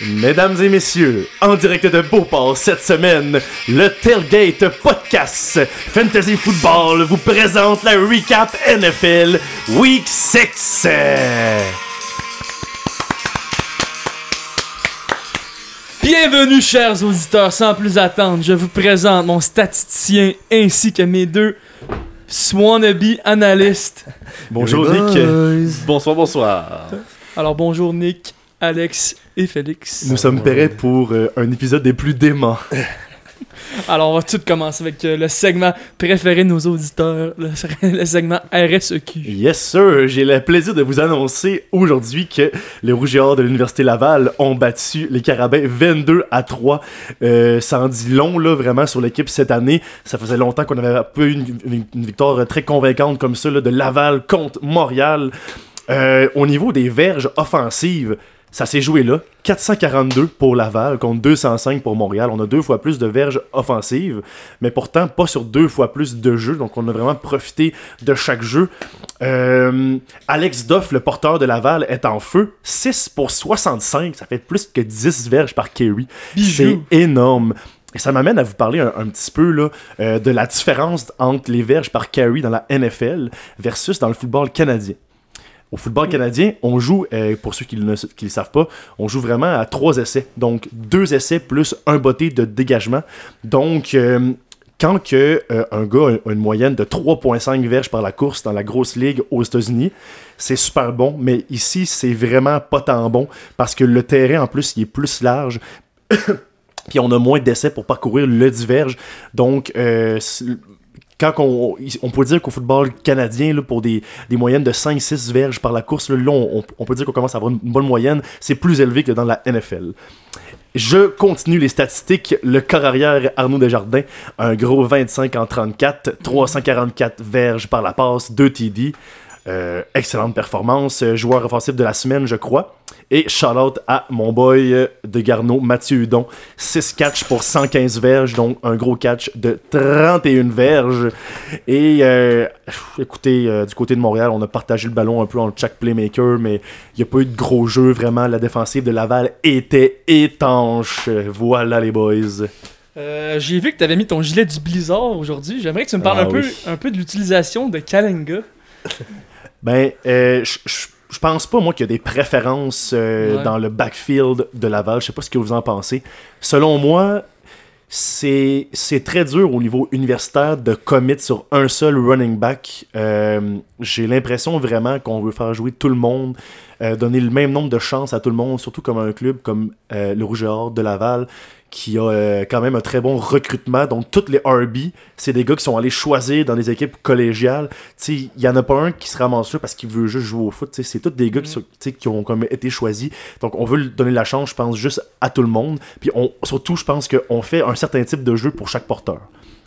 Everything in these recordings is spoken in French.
Mesdames et messieurs, en direct de Beauport cette semaine, le Tailgate Podcast Fantasy Football vous présente la recap NFL Week 6. Bienvenue chers auditeurs, sans plus attendre, je vous présente mon statisticien ainsi que mes deux wannabe analystes. Bonjour Nick. Bonsoir, bonsoir. Alors bonjour Nick, Alex et Félix. Nous sommes prêts pour euh, un épisode des plus déments. Alors on va tout commencer avec euh, le segment préféré de nos auditeurs, le, le segment RSEQ. Yes sir, j'ai le plaisir de vous annoncer aujourd'hui que les Rougeards de l'Université Laval ont battu les Carabins 22 à 3. Euh, ça en dit long là vraiment sur l'équipe cette année. Ça faisait longtemps qu'on avait pas eu une, une- une victoire très convaincante comme ça là, de Laval contre Montréal. Euh, au niveau des verges offensives, ça s'est joué là. 442 pour Laval contre 205 pour Montréal. On a deux fois plus de verges offensives, mais pourtant pas sur deux fois plus de jeux. Donc on a vraiment profité de chaque jeu. Euh, Alex Doff, le porteur de Laval, est en feu. 6 pour 65. Ça fait plus que 10 verges par carry. C'est énorme. Et ça m'amène à vous parler un, un petit peu là, euh, de la différence entre les verges par carry dans la NFL versus dans le football canadien. Au football canadien, on joue, euh, pour ceux qui ne le savent pas, on joue vraiment à trois essais. Donc, deux essais plus un botté de dégagement. Donc, euh, quand euh, un gars a une moyenne de 3.5 verges par la course dans la grosse ligue aux États-Unis, c'est super bon. Mais ici, c'est vraiment pas tant bon parce que le terrain, en plus, il est plus large. Puis on a moins d'essais pour parcourir le diverge. Donc, quand on, peut dire qu'au football canadien, pour des, des moyennes de 5-6 verges par la course, là, là, on, on peut dire qu'on commence à avoir une bonne moyenne. C'est plus élevé que dans la NFL. Je continue les statistiques. Le corps arrière Arnaud Desjardins, un gros 25 en 34, 344 verges par la passe, 2 TD. Euh, excellente performance. Euh, Joueur offensif de la semaine, je crois. Et shout-out à mon boy euh, de Garneau, Mathieu Hudon. 6 catchs pour 115 verges, donc un gros catch de 31 verges. Et euh, écoutez, euh, du côté de Montréal, on a partagé le ballon un peu entre chaque playmaker, mais il n'y a pas eu de gros jeu vraiment. La défensive de Laval était étanche. Voilà les boys. Euh, J'ai vu que tu avais mis ton gilet du Blizzard aujourd'hui. J'aimerais que tu me parles Ah un, peu, un peu de l'utilisation de Kalenga. Ben, euh, je- pense pas, moi, qu'il y a des préférences euh, Ouais. dans le backfield de Laval. Je sais pas ce que vous en pensez. Selon moi, c'est c'est très dur au niveau universitaire de commit sur un seul running back. Euh, J'ai l'impression vraiment qu'on veut faire jouer tout le monde, euh, donner le même nombre de chances à tout le monde, surtout comme un club comme euh, le Rouge et Or de Laval, qui a euh, quand même un très bon recrutement. Donc, toutes les RB, c'est des gars qui sont allés choisir dans des équipes collégiales. Il y en a pas un qui se ramasse parce qu'il veut juste jouer au foot. C'est tous des gars qui, qui ont comme été choisis. Donc, on veut donner la chance, je pense, juste à tout le monde. Puis, on, surtout, je pense qu'on fait un certain type de jeu pour chaque porteur.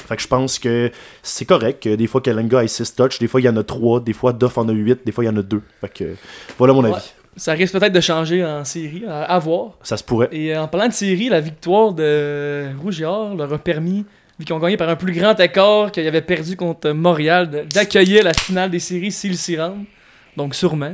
Fait que je pense que c'est correct. que Des fois, Kalenga a 6 touch, des fois, il y en a 3, des fois, Duff en a 8, des fois, il y en a 2. Fait que voilà mon avis. Ça risque peut-être de changer en série, à, voir. Ça se pourrait. Et en parlant de série, la victoire de Rouge et Or leur a permis, vu qu'ils ont gagné par un plus grand écart qu'ils avaient perdu contre Montréal, d'accueillir la finale des séries s'ils s'y rendent. Donc sûrement.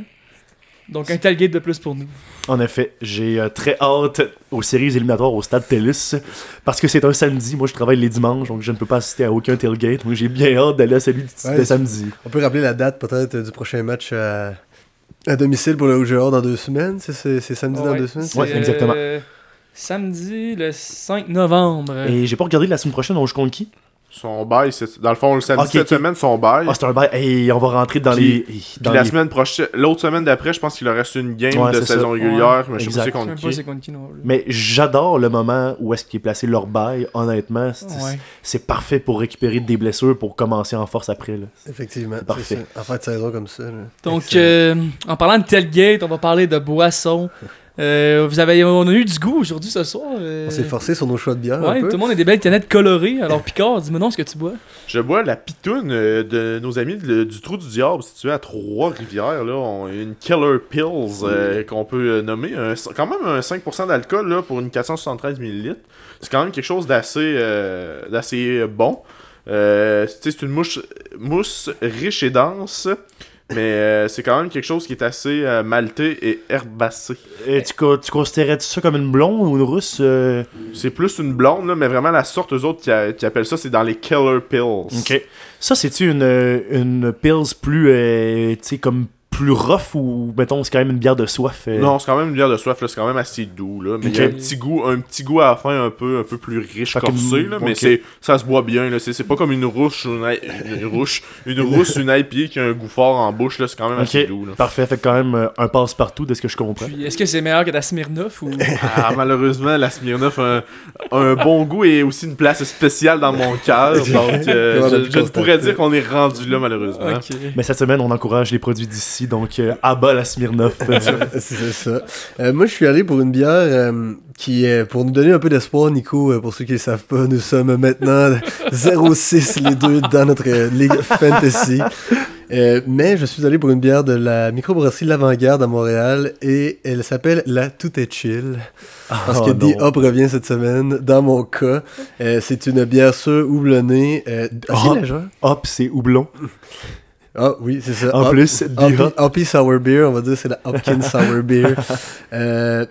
Donc un tailgate de plus pour nous. En effet, j'ai euh, très hâte aux séries éliminatoires au stade TELUS parce que c'est un samedi. Moi, je travaille les dimanches, donc je ne peux pas assister à aucun tailgate. Moi, j'ai bien hâte d'aller à celui de, Ouais, de c'est- samedi. On peut rappeler la date peut-être du prochain match à, à domicile pour le Rouge dans deux semaines. C'est- C'est c'est samedi dans Ouais, deux semaines. Ouais, exactement. euh, samedi le 5 novembre. Et j'ai pas regardé la semaine prochaine, on joue contre qui? Son bail, c'est- dans le fond, le samedi cette semaine, son bail. Ah, c'est un bail. Hey, on va rentrer dans Puis- les. Puis Dans la les- semaine prochaine, l'autre semaine d'après, je pense qu'il leur reste une game Ouais, de saison ça. régulière, mais je sais Exact. pas c'est Je sais contre qui. c'est contre qui non plus. Mais j'adore le moment où est-ce qu'il est placé leur bail. Honnêtement, c'est Ouais. c'est parfait pour récupérer des blessures pour commencer en force après. Là. Effectivement. C'est parfait. c'est ça. En fin de saison comme ça. là. Donc, euh, en parlant de tailgate, on va parler de boissons. Euh, vous avez, on a eu du goût aujourd'hui ce soir. euh, On s'est forcé sur nos choix de bière. Ouais, un tout le monde a des belles canettes colorées. Alors, Picard, dis-moi non ce que tu bois. Je bois la pitoune euh, de nos amis de- du Trou du Diable, situé à Trois-Rivières. Là, on a une Killer Pills euh, qu'on peut nommer. Un- quand même un 5% d'alcool là, pour une 473 ml. C'est quand même quelque chose d'assez euh, d'assez bon. Euh, c'est une mouche, mousse riche et dense. Mais euh, c'est quand même quelque chose qui est assez euh, maltais et herbacé. Et tu, co- tu considérais ça comme une blonde ou une russe euh? C'est plus une blonde, là, mais vraiment la sorte, eux autres, qui, a- qui appellent ça, c'est dans les Killer Pills. Ok. Ça, c'est-tu une, une pills plus, euh, tu sais, comme plus rough ou, mettons, c'est quand même une bière de soif? euh? Non, c'est quand même une bière de soif, là, c'est quand même assez doux, là. Mais il y a un petit goût, un petit goût à la fin un peu, un peu plus riche, Fait corsé, là, mais c'est, ça se boit bien, là. C'est, c'est pas comme une rouche, une, une rouche, une rousse, une IPA qui a un goût fort en bouche, là, c'est quand même assez doux, là. parfait. Fait quand même euh, un passe-partout de ce que je comprends. Est-ce que c'est meilleur que ta Smirnoff ou? Ah, malheureusement, la Smirnoff a un, bon goût et aussi une place spéciale dans mon cœur, donc euh, je, je pourrais dire qu'on est rendu là, malheureusement. Mais cette semaine, on encourage les produits d'ici, donc euh, à bas la Smirnoff. C'est ça. Euh, moi, je suis allé pour une bière euh, qui est pour nous donner un peu d'espoir, Nico. euh, pour ceux qui ne le savent pas, nous sommes maintenant 0-6 les deux dans notre euh, Ligue Fantasy. Euh, mais je suis allé pour une bière de la microbrasserie L'Avant-Garde à Montréal et elle s'appelle la Tout est chill. Parce que Oh, D non. Hop revient cette semaine. Dans mon cas, euh, c'est une bière sûre houblonnée, euh, légère. Hop, c'est houblon. Ah oui, c'est ça. En Hop- plus, Hoppy, Sour Beer, on va dire c'est la Hopkins Sour Beer. Euh,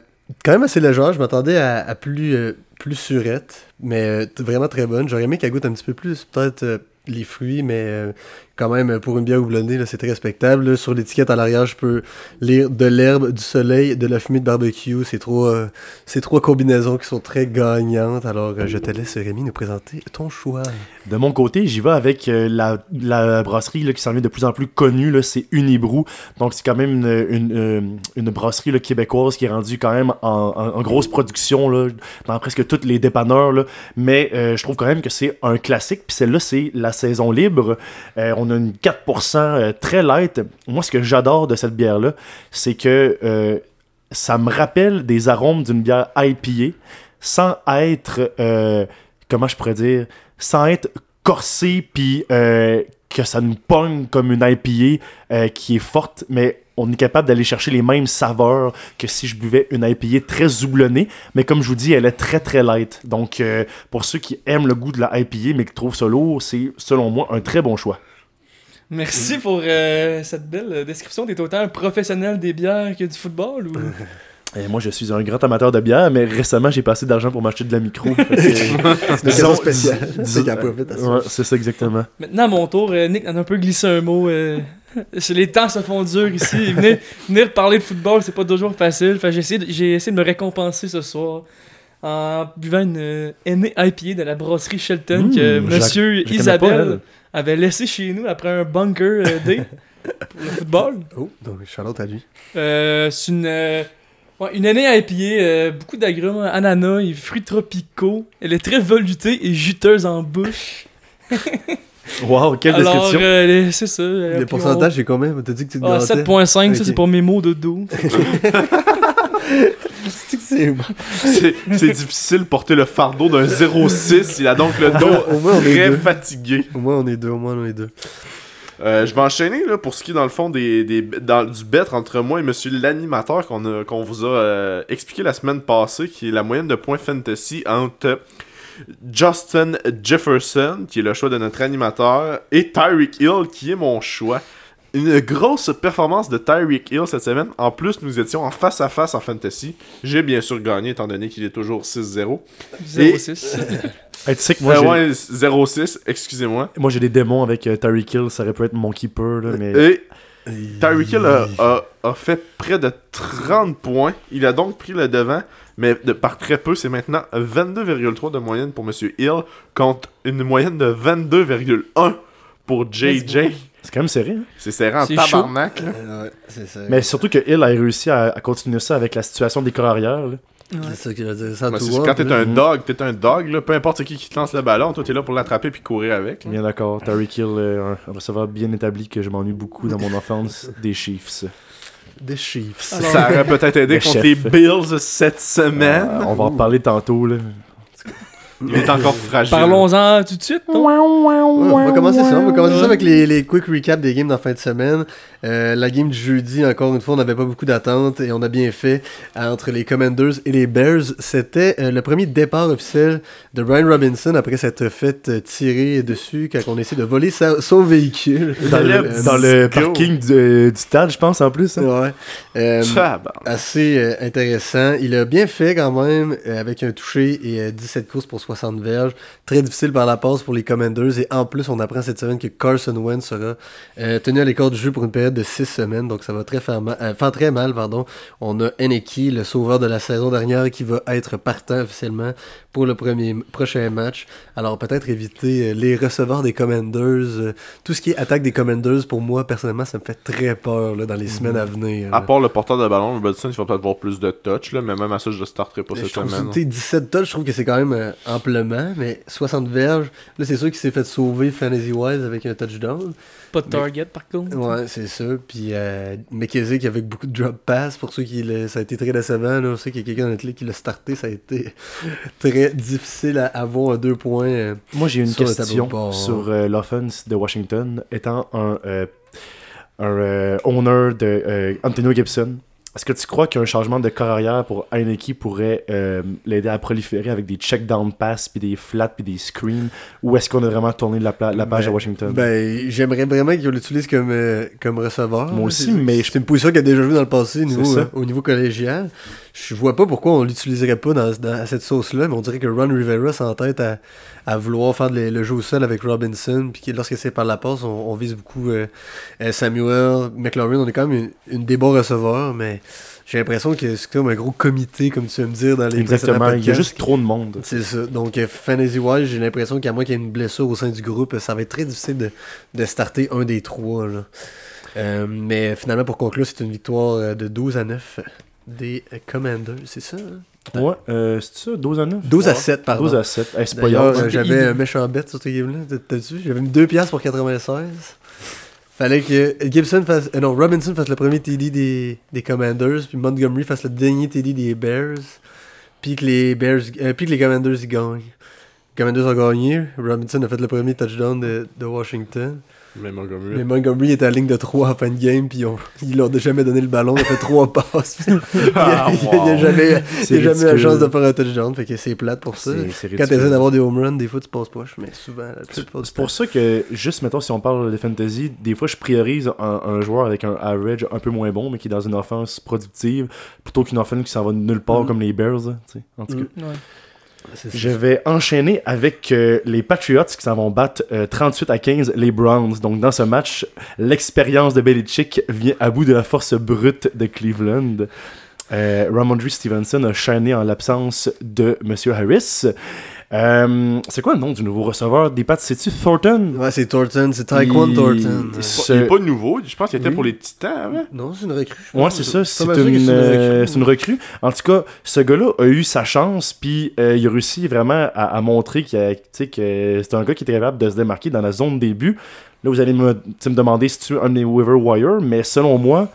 quand même assez légère, je m'attendais à, à plus, euh, plus surette, mais euh, vraiment très bonne. J'aurais aimé qu'elle goûte un petit peu plus peut-être les fruits, mais quand même pour une bière houblonnée, c'est très respectable. Sur l'étiquette à l'arrière, je peux lire de l'herbe, du soleil, de la fumée de barbecue. C'est trois, euh, trois combinaisons qui sont très gagnantes. Alors euh, je te laisse Rémi nous présenter ton choix. De mon côté, j'y vais avec euh, la, la brasserie là, qui s'en vient de plus en plus connue, c'est Unibrou. Donc c'est quand même une, une, brasserie québécoise qui est rendue quand même en, grosse production là, dans presque tous les dépanneurs. Mais je trouve quand même que c'est un classique. Puis celle-là, c'est la saison libre. Euh, on a une 4% euh, très light. Moi, ce que j'adore de cette bière-là, c'est que euh, ça me rappelle des arômes d'une bière IPA sans être, euh, comment je pourrais dire, sans être corsé puis que ça nous pogne comme une IPA qui est forte, mais on est capable d'aller chercher les mêmes saveurs que si je buvais une IPA très houblonnée. Mais comme je vous dis, elle est très très light. Donc pour ceux qui aiment le goût de la IPA mais qui trouvent ça lourd, c'est selon moi un très bon choix. Merci pour euh, cette belle euh, description. T'es autant un professionnel des bières que du football ou? Et moi, je suis un grand amateur de bière, mais récemment, j'ai passé d'argent pour m'acheter de la micro. C'est une disons- ça. ouais, c'est ça exactement. Maintenant, à mon tour, euh, Nick en a un peu glissé un mot. euh, les temps se font durs ici. Venir, venir parler de football, c'est pas toujours facile. J'ai essayé, de- j'ai essayé de me récompenser ce soir en buvant une euh, aînée IPA de la brasserie Shelton Mmh, que Monsieur Isabelle. Avait laissé chez nous après un bunker euh, day pour le football. Oh, donc Charlotte à lui. Euh, c'est une, euh, ouais, une année à épier, euh, beaucoup d'agrumes, ananas et fruits tropicaux. Elle est très veloutée et juteuse en bouche. Wow, quelle Alors, description. euh, c'est ça. euh, Le puis pourcentage, c'est combien? T'as dit que tu te Ah, grattais? 7.5, ça Ok. c'est pour mes mots de dos. C'est difficile de porter le fardeau d'un 0,6. Il a donc le dos Au moins, on est très fatigué. Au moins, on est deux. Au moins, on est deux. Euh, je vais enchaîner là, pour ce qui est dans le fond des, des, dans- du bet entre moi et monsieur l'animateur qu'on a- qu'on vous a euh, expliqué la semaine passée, qui est la moyenne de points fantasy entre Justin Jefferson, qui est le choix de notre animateur, et Tyreek Hill, qui est mon choix. Une grosse performance de Tyreek Hill cette semaine. En plus, nous étions en face à face en fantasy. J'ai bien sûr gagné, étant donné qu'il est toujours 6-0. 0,6. Hey, tu sais que moi, Moi, j'ai, ouais, 0-6, excusez-moi. moi, j'ai des démons avec euh, Tyreek Hill, ça aurait pu être mon keeper, là, mais... Et Tyreek Hill a, a- a fait près de 30 points. Il a donc pris le devant, mais de, par très peu. C'est maintenant 22,3 de moyenne pour Monsieur Hill contre une moyenne de 22,1 pour JJ. C'est quand même serré. hein. C'est serré en C'est chaud. tabarnak. là. Euh, ouais, c'est ça. Mais surtout que Hill a réussi à, à continuer ça avec la situation des corps arrière. là. C'est ça que je veux dire. Ça c'est- voir, quand t'es un dog, t'es un dog. Là, peu importe qui qui te lance le ballon, toi t'es là pour l'attraper puis courir avec. là. Bien d'accord. Tyreek Hill, euh, un receveur bien établi que je m'ennuie beaucoup dans mon enfance des Chiefs. Des Chiefs. Alors- Ça aurait peut-être aidé contre chef. les Bills cette semaine. Euh, on va en parler tantôt. Là. Il est encore fragile. Parlons-en tout de suite. Ouais, on va commencer ça. On va commencer ça avec les, les quick recaps des games dans la fin de semaine. Euh, la game du jeudi, encore une fois, on n'avait pas beaucoup d'attentes et on a bien fait euh, entre les Commanders et les Bears. C'était euh, le premier départ officiel de Brian Robinson après s'être fait euh, tirer dessus quand on essaie de voler sa- son véhicule. Dans le, Euh, dans le go. parking du, du stade, je pense, en plus. hein. Ouais. Euh, assez euh, intéressant. Il a bien fait quand même euh, avec un touché et euh, 17 courses pour 60 verges. Très difficile par la passe pour les Commanders. Et en plus, on apprend cette semaine que Carson Wentz sera euh, tenu à l'écart du jeu pour une période de 6 semaines. Donc ça va très faire, mal, euh, faire très mal. Pardon. On a Eneki, le sauveur de la saison dernière, qui va être partant officiellement pour le premier, prochain match. Alors peut-être éviter euh, les receveurs des Commanders. euh, tout ce qui est attaque des Commanders, pour moi, personnellement, ça me fait très peur là, dans les semaines à venir. À part le porteur de ballon, Robertson, il va peut-être avoir plus de touch, là, mais même à ça, je le starterai pas Mais cette je trouve semaine. que, tu sais, 17 touches, je trouve que c'est quand même euh, amplement, mais 60 verges, là c'est sûr qu'il s'est fait sauver fantasy-wise avec un touchdown. Pas de target, par contre. Ouais, c'est ça. Puis euh, McKenzie qui avec beaucoup de drop pass, pour ceux qui le- ça a été très décevant, là, on sait qu'il y a quelqu'un dans notre ligue qui l'a starté, ça a été très difficile à avoir deux points. euh. Moi, j'ai une Sur question bord. sur euh, l'offense de Washington. Étant un, euh, un owner de Antonio Gibson, est-ce que tu crois qu'un changement de corps arrière pour Heineke pourrait euh, l'aider à proliférer avec des check-down pass, puis des flats, puis des screens? Ou est-ce qu'on a vraiment tourné la, page Ben, à Washington? Ben, j'aimerais vraiment qu'il l'utilise comme, euh, comme receveur. Moi là. aussi, mais C'est une position qu'il a déjà joué dans le passé niveau, euh, au niveau collégial. Je vois pas pourquoi on l'utiliserait pas dans, dans cette sauce-là, mais on dirait que Ron Rivera s'entête à, à vouloir faire le jeu au sol avec Robinson, puis que lorsque c'est par la passe, on, on vise beaucoup euh, euh, Samuel, McLaurin, on est quand même une, une des bons receveurs, mais j'ai l'impression que c'est comme un gros comité, comme tu vas me dire dans les Exactement, il y a juste trop de monde. C'est ça. Donc, euh, Fantasy Wise, j'ai l'impression qu'à moins qu'il y ait une blessure au sein du groupe, ça va être très difficile de, de starter un des trois. là. Euh, mais finalement, pour conclure, c'est une victoire de 12 à 9 des euh, Commanders, c'est ça? hein? Ouais, euh, c'est ça, 12 à 9 12 à Ouais. 7, pardon. 12 à 7. Hey, c'est pas grave. euh, j'avais un méchant bet sur ce game-là. T'as- T'as-tu? J'avais mis 2 piastres pour 96. Fallait que Gibson fasse. euh, non, Robinson fasse le premier TD des, des Commanders, puis Montgomery fasse le dernier TD des Bears, puis que les Bears. euh, puis que les Commanders ils gagnent. Les Commanders ont gagné. Robinson a fait le premier touchdown de, de Washington. Mais Montgomery. Mais Montgomery était à la ligne de 3 en fin de game, puis on- ils leur ont jamais donné le ballon. Il a fait 3 passes. il Ah, a, il a wow. jamais, il a jamais eu la chance de faire un touchdown, fait que c'est plate pour ça. C'est- c'est Quand ridicule. t'essaies d'avoir des home runs, des fois tu passes poche, mais souvent, C'est pour ça que, juste mettons, si on parle de fantasy, des fois je priorise un, un joueur avec un average un peu moins bon, mais qui est dans une offense productive, plutôt qu'une offense qui s'en va nulle part Mhm. comme les Bears. là, tu sais. En tout cas. Mhm. Ouais. Je vais enchaîner avec euh, les Patriots qui s'en vont battre euh, 38 à 15 les Browns. Donc dans ce match, l'expérience de Belichick vient à bout de la force brute de Cleveland. Euh, Ramondre Stevenson a shiné en l'absence de Monsieur Harris. Euh, c'est quoi le nom du nouveau receveur des Pats? C'est-tu Thornton? Ouais, c'est Thornton, c'est Tyquan Il- Thornton. il- ce- Il est pas nouveau, je pense qu'il était Oui. pour les Titans avant. Non, c'est une recrue. je Ouais, c'est ça. C'est une, euh, recrue. c'est une recrue. En tout cas, ce gars-là a eu sa chance, puis euh, il a réussi vraiment à, à montrer qu'il a- tu sais, que c'est un gars qui était capable de se démarquer dans la zone début. Là, vous allez me, tu sais, me demander si tu es un des waiver wire, mais selon moi,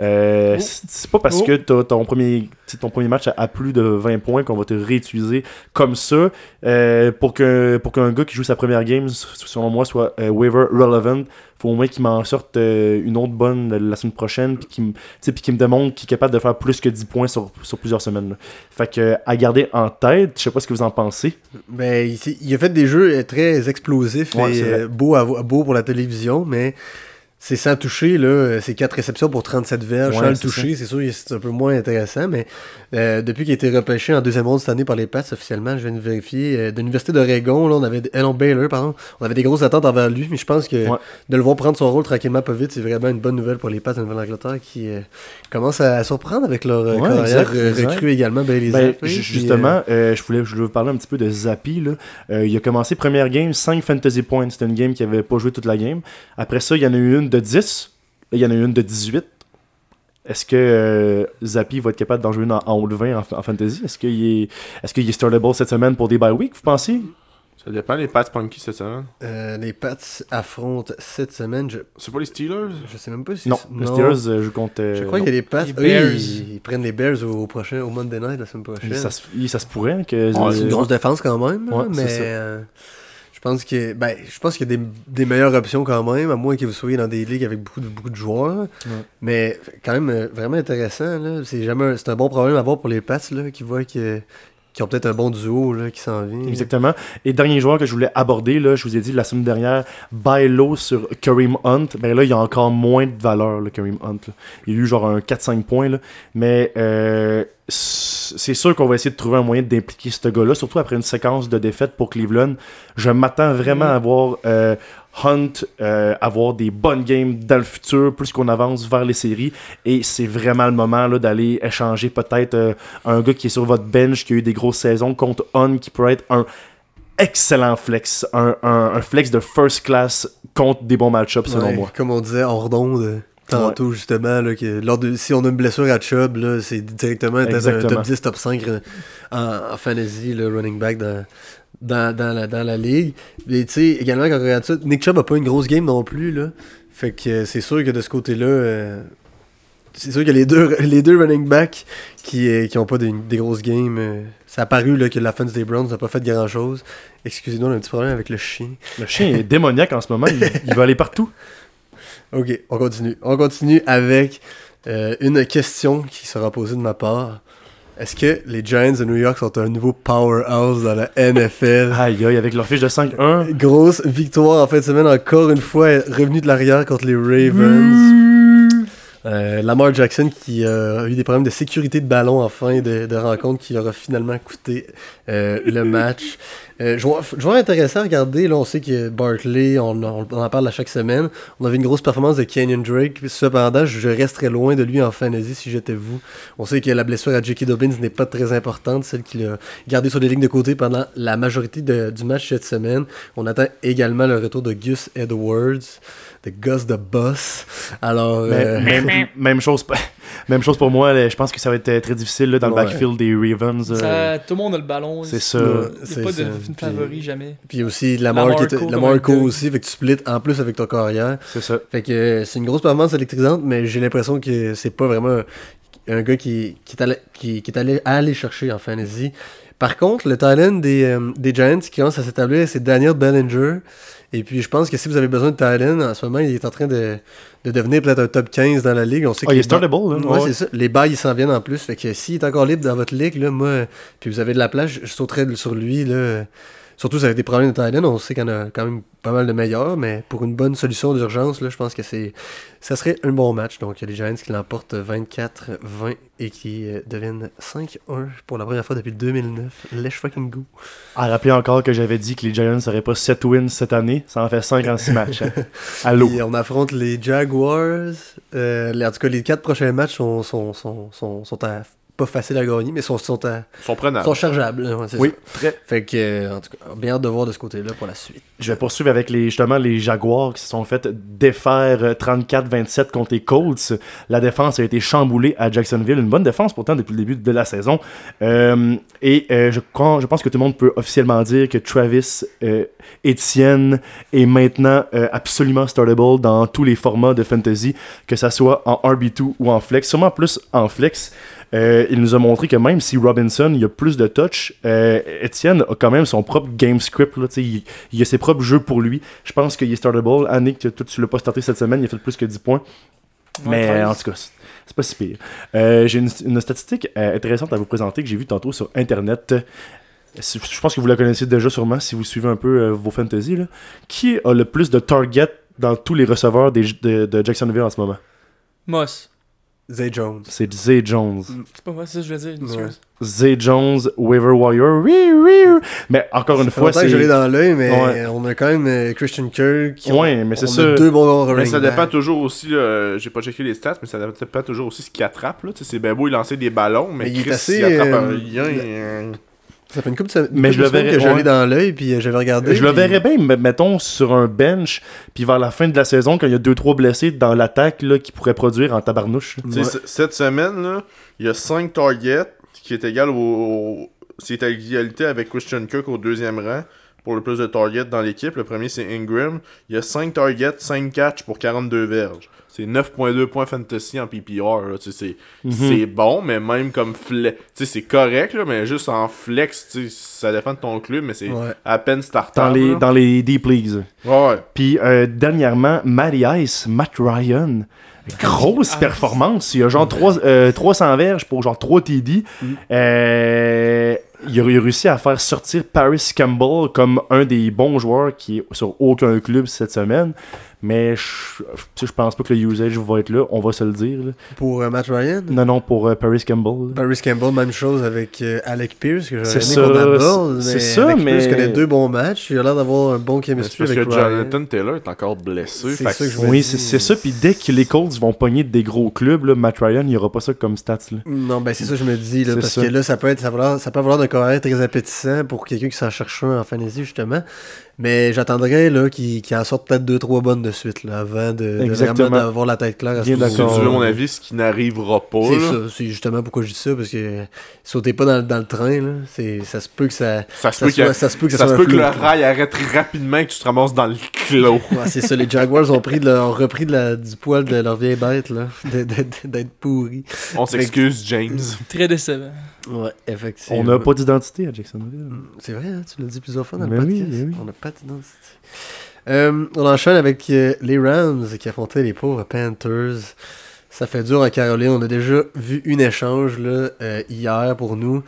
euh, Oh. c'est pas parce Oh. que t'as ton premier, ton premier match à, plus de 20 points qu'on va te réutiliser comme ça. Euh, pour qu'un pour qu'un gars qui joue sa première game, selon moi, soit euh, waiver relevant, faut au moins qu'il m'en sorte euh, une autre bonne la semaine prochaine, puis qu'il qu'il me démontre qu'il est capable de faire plus que 10 points sur, sur plusieurs semaines. là. Fait que à garder en tête, je sais pas ce que vous en pensez. Ben, il, a fait des jeux très explosifs Ouais, et beaux, beaux pour la télévision, mais c'est sans toucher, là. euh, C'est 4 réceptions pour 37 verges. Ouais, sans le toucher, c'est sûr c'est un peu moins intéressant, mais euh, depuis qu'il a été repêché en deuxième ronde cette année par les Pats, officiellement, je viens de vérifier, euh, de l'Université d'Oregon, là, on avait, non, Baylor, pardon, on avait des grosses attentes envers lui, mais je pense que Ouais. de le voir prendre son rôle tranquillement pas vite, c'est vraiment une bonne nouvelle pour les Pats de Nouvelle-Angleterre qui euh, commencent à, surprendre avec leur Ouais, carrière exact, exact. recrue également, Ben, ju- puis, justement, je, voulais, je voulais vous parler un petit peu de Zappi. Là. Il a commencé première game, 5 fantasy points. C'était une game qui avait pas joué toute la game. Après ça, il y en a eu une de 10. Là, il y en a une de 18. Est-ce que euh, Zappi va être capable d'en jouer une en, en haut de 20 en, en fantasy? Est-ce qu'il est, est, est startable cette semaine pour des bye week, vous pensez? Ça dépend, les Pats Punky cette semaine. euh, les Pats affrontent cette semaine, je, C'est pas les Steelers? je sais même pas si Non, c'est- les Steelers, euh, je compte. euh, Je crois non. qu'il y a les Pats. Les Bears. ils, ils prennent les Bears au, au prochain, au Monday Night la semaine prochaine. ça, ça se pourrait hein, que. c'est une grosse défense quand même, là, Ouais, c'est mais ça. euh, Je pense que ben, je pense qu'il y a des, des meilleures options quand même, à moins que vous soyez dans des ligues avec beaucoup de, beaucoup de joueurs. Mais quand même euh, vraiment intéressant. C'est jamais un- c'est un bon problème à avoir pour les Pats là, qui voient que- qu'ils ont peut-être un bon duo là, qui s'en vient. Exactement. Et dernier joueur que je voulais aborder, là, je vous ai dit la semaine dernière, buy low sur Kareem Hunt. Ben là, il y a encore moins de valeur, le Kareem Hunt. là. Il y a eu genre un 4-5 points. Là. Mais euh, c'est sûr qu'on va essayer de trouver un moyen d'impliquer ce gars-là, surtout après une séquence de défaites pour Cleveland. Je m'attends vraiment à voir euh, Hunt euh, avoir des bonnes games dans le futur, plus qu'on avance vers les séries. Et c'est vraiment le moment là, d'aller échanger peut-être euh, un gars qui est sur votre bench, qui a eu des grosses saisons, contre Hunt, qui pourrait être un excellent flex, un, un- un flex de first class contre des bons match-ups selon Ouais, moi. Comme on disait hors d'onde tantôt, justement, là, que lors de, si on a une blessure à Chubb, là, c'est directement un top 10, top 5 euh, en, en fantasy, le running back dans, dans, dans, la, dans la ligue. Et tu sais, également, quand on regarde ça, Nick Chubb a pas une grosse game non plus. Là. Fait que euh, c'est sûr que de ce côté-là, euh, c'est sûr que les deux, les deux running backs qui, euh, qui ont pas des, des grosses games, euh, ça a paru là, que l'offense des Browns n'a pas fait grand-chose. Excusez-nous, on a un petit problème avec le chien. Le chien est démoniaque en ce moment, il, il va aller partout. Ok, on continue. On continue avec euh, une question qui sera posée de ma part. Est-ce que les Giants de New York sont un nouveau powerhouse dans la NFL? Aïe aïe, avec leur fiche de 5-1. Grosse victoire en fin de semaine, encore une fois, revenu de l'arrière contre les Ravens. Euh, Lamar Jackson qui euh, a eu des problèmes de sécurité de ballon en fin de, de rencontre qui leur a finalement coûté euh, le match. Joueur, joueur intéressant à regarder, là on sait que Barkley, on, on- en parle à chaque semaine. On avait une grosse performance de Kenyon Drake. Cependant, je, resterais loin de lui en fantasy si j'étais vous. On sait que la blessure à J.K. Dobbins n'est pas très importante, celle qu'il a gardée sur des lignes de côté pendant la majorité du match cette semaine. On attend également le retour de Gus Edwards, de Gus the Boss. Alors, Mais- euh, même, même chose, même chose pour moi, là, je pense que ça va être euh, très difficile là, dans Ouais. le backfield des Ravens. euh, Ça, tout le monde a le ballon. c'est Il ça. Ouais, n'y a c'est pas ça. de Puis- favori jamais. Puis aussi Lamar, Lamar qui aussi, fait que tu splits en plus avec ton carrière. C'est ça. Fait que c'est une grosse performance électrisante, mais j'ai l'impression que c'est pas vraiment un gars qui, qui, est allé, qui, qui est allé aller chercher en fantasy. Par contre, le talent des, euh, des Giants qui commence à s'établir, c'est Daniel Bellinger. Et puis je pense que si vous avez besoin de talent, en ce moment, il est en train de, de devenir peut-être un top 15 dans la ligue. On sait que il est startable, là. Ouais, Ouais. c'est ça. Les bails, ils s'en viennent en plus. Fait que s'il est encore libre dans votre ligue, là, moi, puis vous avez de la place, je, je sauterais sur lui, là. Surtout avez des problèmes de Thailand, on sait qu'il y en a quand même pas mal de meilleurs, mais pour une bonne solution d'urgence, là, je pense que c'est ça serait un bon match. Donc, il y a les Giants qui l'emportent 24-20 et qui euh, deviennent 5-1 pour la première fois depuis 2009. Let's fucking go. À rappeler encore que j'avais dit que les Giants n'auraient pas 7 wins cette année. Ça en fait 5 en 6 matchs. hein. Allô? Et on affronte les Jaguars. Euh, en tout cas, les quatre prochains matchs sont, sont, sont, sont, sont à- pas faciles à gagner, mais sont, sont, à- Ils sont prenables. sont chargeables. ouais, Oui, ça. très. Fait que, euh, en tout cas, bien hâte de voir de ce côté-là pour la suite. Je vais poursuivre avec les, justement les Jaguars qui se sont fait défaire euh, 34-27 contre les Colts. La défense a été chamboulée à Jacksonville. Une bonne défense pourtant depuis le début de la saison. Euh, et euh, je, crois, je pense que tout le monde peut officiellement dire que Travis euh, Etienne est maintenant euh, absolument startable dans tous les formats de fantasy, que ça soit en RB2 ou en flex. Sûrement plus en flex. Euh, il nous a montré que même si Robinson il a plus de touch, euh, Etienne a quand même son propre game script. Là, il, il a ses propres jeux pour lui. Je pense qu'il est startable. Annick, toi, tu l'as pas starté cette semaine, il a fait plus que 10 points. Mais en tout cas, c'est- pas si pire. Euh, j'ai une, une statistique euh, intéressante à vous présenter que j'ai vue tantôt sur Internet. Je pense que vous la connaissez déjà sûrement si vous suivez un peu euh, vos fantasy. Là. Qui a le plus de targets dans tous les receveurs des, de, de Jacksonville en ce moment? Moss. Zay Jones. C'est Zay Jones. C'est pas moi, c'est ça que je veux dire. excuse. Zay Jones, Waiver Warrior. Oui, oui. Mais encore une fois, c'est. je l'ai dans l'œil, mais Ouais. on a quand même euh, Christian Kirk. Ouais, mais c'est ça. A deux bons Mais ça dépend toujours aussi, là, j'ai pas checké les stats, mais ça dépend toujours aussi ce qu'il attrape. Là. Tu sais, C'est bien beau, il lançait des ballons, mais, Mais il est Chris, assez, il attrape euh, un lien. Euh, Ça fait une couple de semaines Mais je le verrais- que je ouais. l'ai dans l'œil, puis euh, j'avais regardé. Je le verrais bien, mettons, sur un bench, puis vers la fin de la saison, quand il y a 2-3 blessés dans l'attaque là, qui pourraient produire en tabarnouche. Ouais. Cette semaine, là, il y a 5 targets qui est égal au. C'est à égalité avec Christian Kirk au deuxième rang. pour le plus de targets dans l'équipe. Le premier, c'est Ingram. Il a 5 targets, 5 catchs pour 42 verges. C'est 9.2 points fantasy en PPR. là. Tu sais, C'est Mhm. c'est bon, mais même comme flex. Tu sais, c'est correct, là, mais juste en flex, ça dépend de ton club, mais c'est Ouais. à peine startable. Dans les, là. dans les Deep Leagues. Ouais. Puis euh, dernièrement, Matty Ice, Matt Ryan. Grosse Ice. performance. Il a genre 3, euh, 300 verges pour genre 3 TD. Mm. Euh, il, a, il a réussi à faire sortir Paris Campbell comme un des bons joueurs qui est sur aucun club cette semaine. Mais je, je pense pas que le usage va être là, on va se le dire. là. Pour euh, Matt Ryan? Non, non, pour euh, Paris Campbell. là. Paris Campbell, même chose avec euh, Alec Pierce, que C'est j'aurais aimé ça, qu'on aborde. c'est mais ça, Alec mais- Pierce connaît deux bons matchs. Il a l'air d'avoir un bon chemistry parce avec que Ryan. Jonathan Taylor est encore blessé. C'est ça que je Oui, c'est ça. Puis dès que les Colts vont pogner des gros clubs, là, Matt Ryan, il n'y aura pas ça comme stats. Là. Non, ben c'est ça que je me dis, là, parce ça. que là, ça peut être, ça peut avoir, ça peut avoir d'un carrière très appétissant pour quelqu'un qui s'en cherche un en fantasy, justement. Mais j'attendrais qu'il qu'il en sorte peut-être deux, trois bonnes de suite, là, avant de, de vraiment d'avoir la tête claire à ce Bien d'accord. veux mon avis, ce qui n'arrivera pas. C'est là, ça, c'est justement pourquoi je dis ça, parce que sautez pas dans, dans le train, là. C'est, ça se peut que ça, Ça se ça, peut, a- ça se peut que ça, ça se soit peut que le rail arrête rapidement et que tu te ramasses dans le clos. Ouais, c'est ça, les Jaguars ont, pris de leur- ont repris de la, du poil de leur vieille bête, là, de- de- de- d'être pourris. On s'excuse, James. Très décevant. Ouais, effectivement. On n'a pas d'identité à Jacksonville. C'est vrai, hein, tu l'as dit plusieurs fois dans Ben le oui, podcast. ben oui. On n'a pas d'identité. Euh, on enchaîne avec euh, les Rams qui affrontaient les pauvres Panthers. Ça fait dur à Caroline. On a déjà vu une échange là, euh, hier pour nous.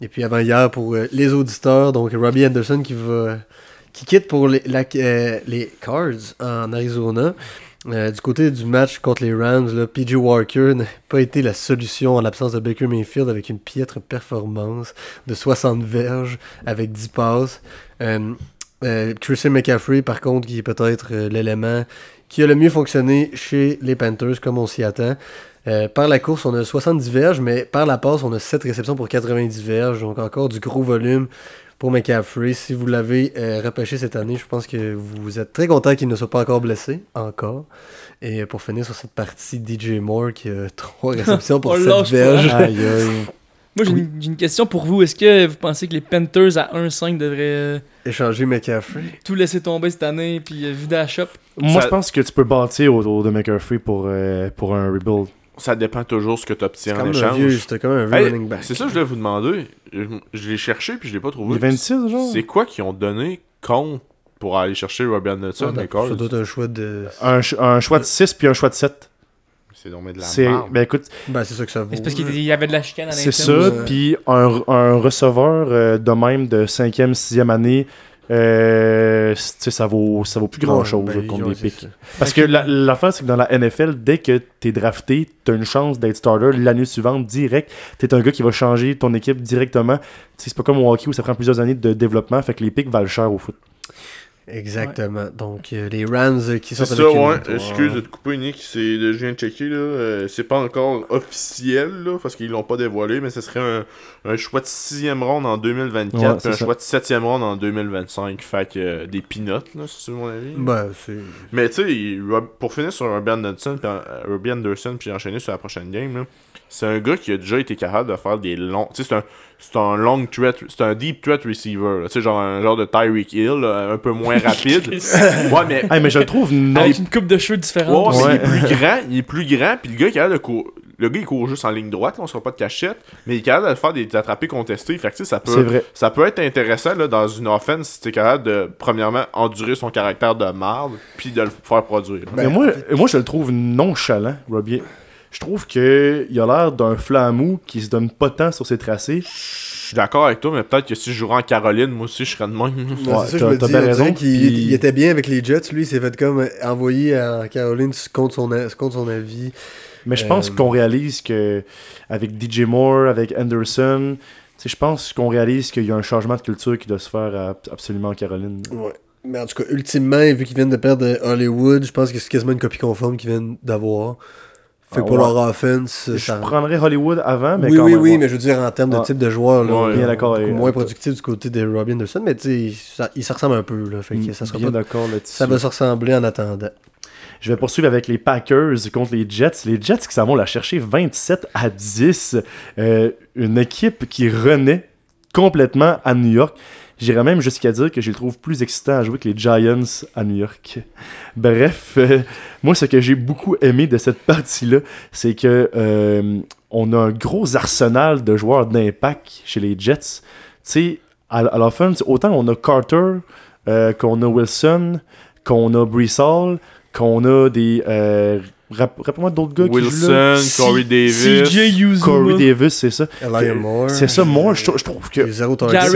Et puis avant-hier pour euh, les auditeurs. Donc Robbie Anderson qui va qui quitte pour les, les Cards en Arizona. Du côté du match contre les Rams, là, PJ Walker n'a pas été la solution en l'absence de Baker Mayfield avec une piètre performance de 60 verges avec 10 passes. Euh, Christian McCaffrey, par contre, qui est peut-être euh, l'élément qui a le mieux fonctionné chez les Panthers, comme on s'y attend. Euh, par la course, on a 70 verges, mais par la passe, on a 7 réceptions pour 90 verges. Donc encore du gros volume pour McCaffrey. Si vous l'avez euh, repêché cette année, je pense que vous êtes très content qu'il ne soit pas encore blessé. Encore. Et pour finir sur cette partie, DJ Moore qui a 3 réceptions pour On 7 lâche pas. verges. Aïe, aïe. Moi, j'ai une, une question pour vous. Est-ce que vous pensez que les Panthers à 1-5 devraient euh, Échanger McCaffrey. tout laisser tomber cette année puis euh, vider la shop? Moi, Ça- je pense que tu peux bâtir autour de McCaffrey pour, euh, pour un rebuild. Ça dépend toujours ce que tu obtiens en Comme un échange. vieux, c'était comme un vieux Hey, running back. c'est ça que je voulais vous demander. Je, je l'ai cherché puis je l'ai pas Il trouvé. est 26, genre C'est quoi qu'ils ont donné contre pour aller chercher Robbie Anderson, Ah, les Cards? ça doit être un choix de. un, un choix de 6 puis un choix de 7. C'est donc de la C'est, merde. ben écoute, Ben, c'est ça que ça vaut. C'est parce qu'il y avait de la chicane à c'est l'interne. ça. ouais. Puis un, un receveur euh, de même de 5e, 6e année, euh, c- tu sais, ça vaut, ça vaut plus grand chose Ouais, ben, contre des c'est pics. Parce que la- l'affaire, c'est que dans la NFL, dès que t'es drafté, t'as une chance d'être starter l'année suivante direct. T'es un gars qui va changer ton équipe directement. C'est pas comme au hockey où ça prend plusieurs années de développement, fait que les pics valent cher au foot. Exactement. Donc, euh, les Rams euh, qui C'est sortent ça, avec une ouais. victoire. Excuse de te couper, Nick. C'est, je viens de checker, là. euh, c'est pas encore officiel, là, parce qu'ils l'ont pas dévoilé, mais ce serait un, un choix de sixième ronde en 2024 Ouais, puis c'est un ça. choix de septième ronde en 2025. Fait que euh, des peanuts, là, c'est mon avis. Ben, c'est. Mais tu sais, pour finir sur Robbie Anderson, puis, Robbie Anderson, puis enchaîner sur la prochaine game, là, c'est un gars qui a déjà été capable de faire des longs. Tu sais, c'est un, c'est un long threat, c'est un deep threat receiver. Tu sais, genre un genre de Tyreek Hill, là, un peu moins rapide. ouais, mais. Hey, mais je le trouve non. Avec une coupe de cheveux Ouais, différente. Ouais. il est plus grand, il est plus grand, puis le gars qui a cour... Le gars il court juste en ligne droite, là, on sera pas de cachette, mais il est capable de faire des attrapés contestés. Fait que tu ça C'est peut, vrai. ça peut être intéressant là, dans une offense si t'es capable de, premièrement, endurer son caractère de marde, puis de le faire produire. Ben, mais moi, en fait- moi, je le trouve nonchalant, Robbie. Je trouve que il a l'air d'un flamou qui se donne pas tant sur ses tracés. Je suis d'accord avec toi, mais peut-être que si je jouerais en Caroline, moi aussi je serais de même. Ouais, Ouais, c'est ça, je me dis. raison, qu'il il était bien avec les Jets. Lui, il s'est fait comme envoyer en Caroline contre son, contre son avis. Mais je pense Euh, qu'on réalise que avec DJ Moore, avec Anderson, tu sais, je pense qu'on réalise qu'il y a un changement de culture qui doit se faire à- absolument en Caroline. Ouais. Mais en tout cas, ultimement, vu qu'ils viennent de perdre Hollywood, je pense que c'est quasiment une copie conforme qu'ils viennent d'avoir. Fait Ah pour ouais. leur offense, Je ça. prendrais Hollywood avant, mais oui, quand oui, même, oui, ouais. mais je veux dire en termes de Ouais. type de joueur, là, bien d'accord moins toi. productif du côté de Robbie Anderson, mais tu sais, il se ressemble un peu, là. Fait que ça sera Bien pas- d'accord ça va se ressembler en attendant. Je vais poursuivre avec les Packers contre les Jets. Les Jets qui s'en vont la chercher 27 à 10. Euh, une équipe qui renaît complètement à New York. J'irais même jusqu'à dire que je les trouve plus excitants à jouer que les Giants à New York. Bref, euh, moi, ce que j'ai beaucoup aimé de cette partie-là, c'est que euh, on a un gros arsenal de joueurs d'impact chez les Jets. Tu sais, à, à l'offense, autant on a Carter, euh, qu'on a Wilson, qu'on a Hall, qu'on a des... Rap- Rappelle-moi d'autres gars qui jouent là. Wilson, Corey Davis. CJ Uzuma. Corey Davis, c'est ça. Elijah Moore. C'est ça, moi, je, trou- je trouve que c'est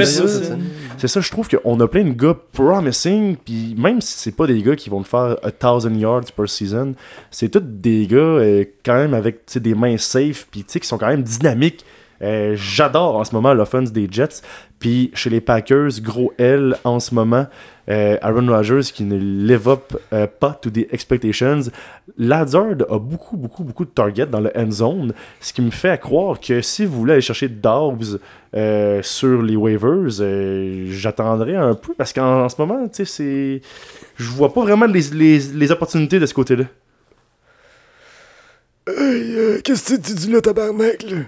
ça, Wilson. je trouve qu'on a plein de gars promising, puis même si c'est pas des gars qui vont te faire a thousand yards per season, c'est tous des gars euh, quand même avec des mains safe, puis qui sont quand même dynamiques. Euh, J'adore en ce moment l'offense des Jets. Puis chez les Packers, gros L en ce moment, euh, Aaron Rodgers qui ne live up euh, pas to the expectations. Lazard a beaucoup, beaucoup, beaucoup de targets dans le end zone, ce qui me fait croire que si vous voulez aller chercher Dobbs euh, sur les waivers, euh, j'attendrai un peu parce qu'en en ce moment, tu c'est. Je vois pas vraiment les, les, opportunités de ce côté-là. Qu'est-ce que tu dis là, tabarnak, là?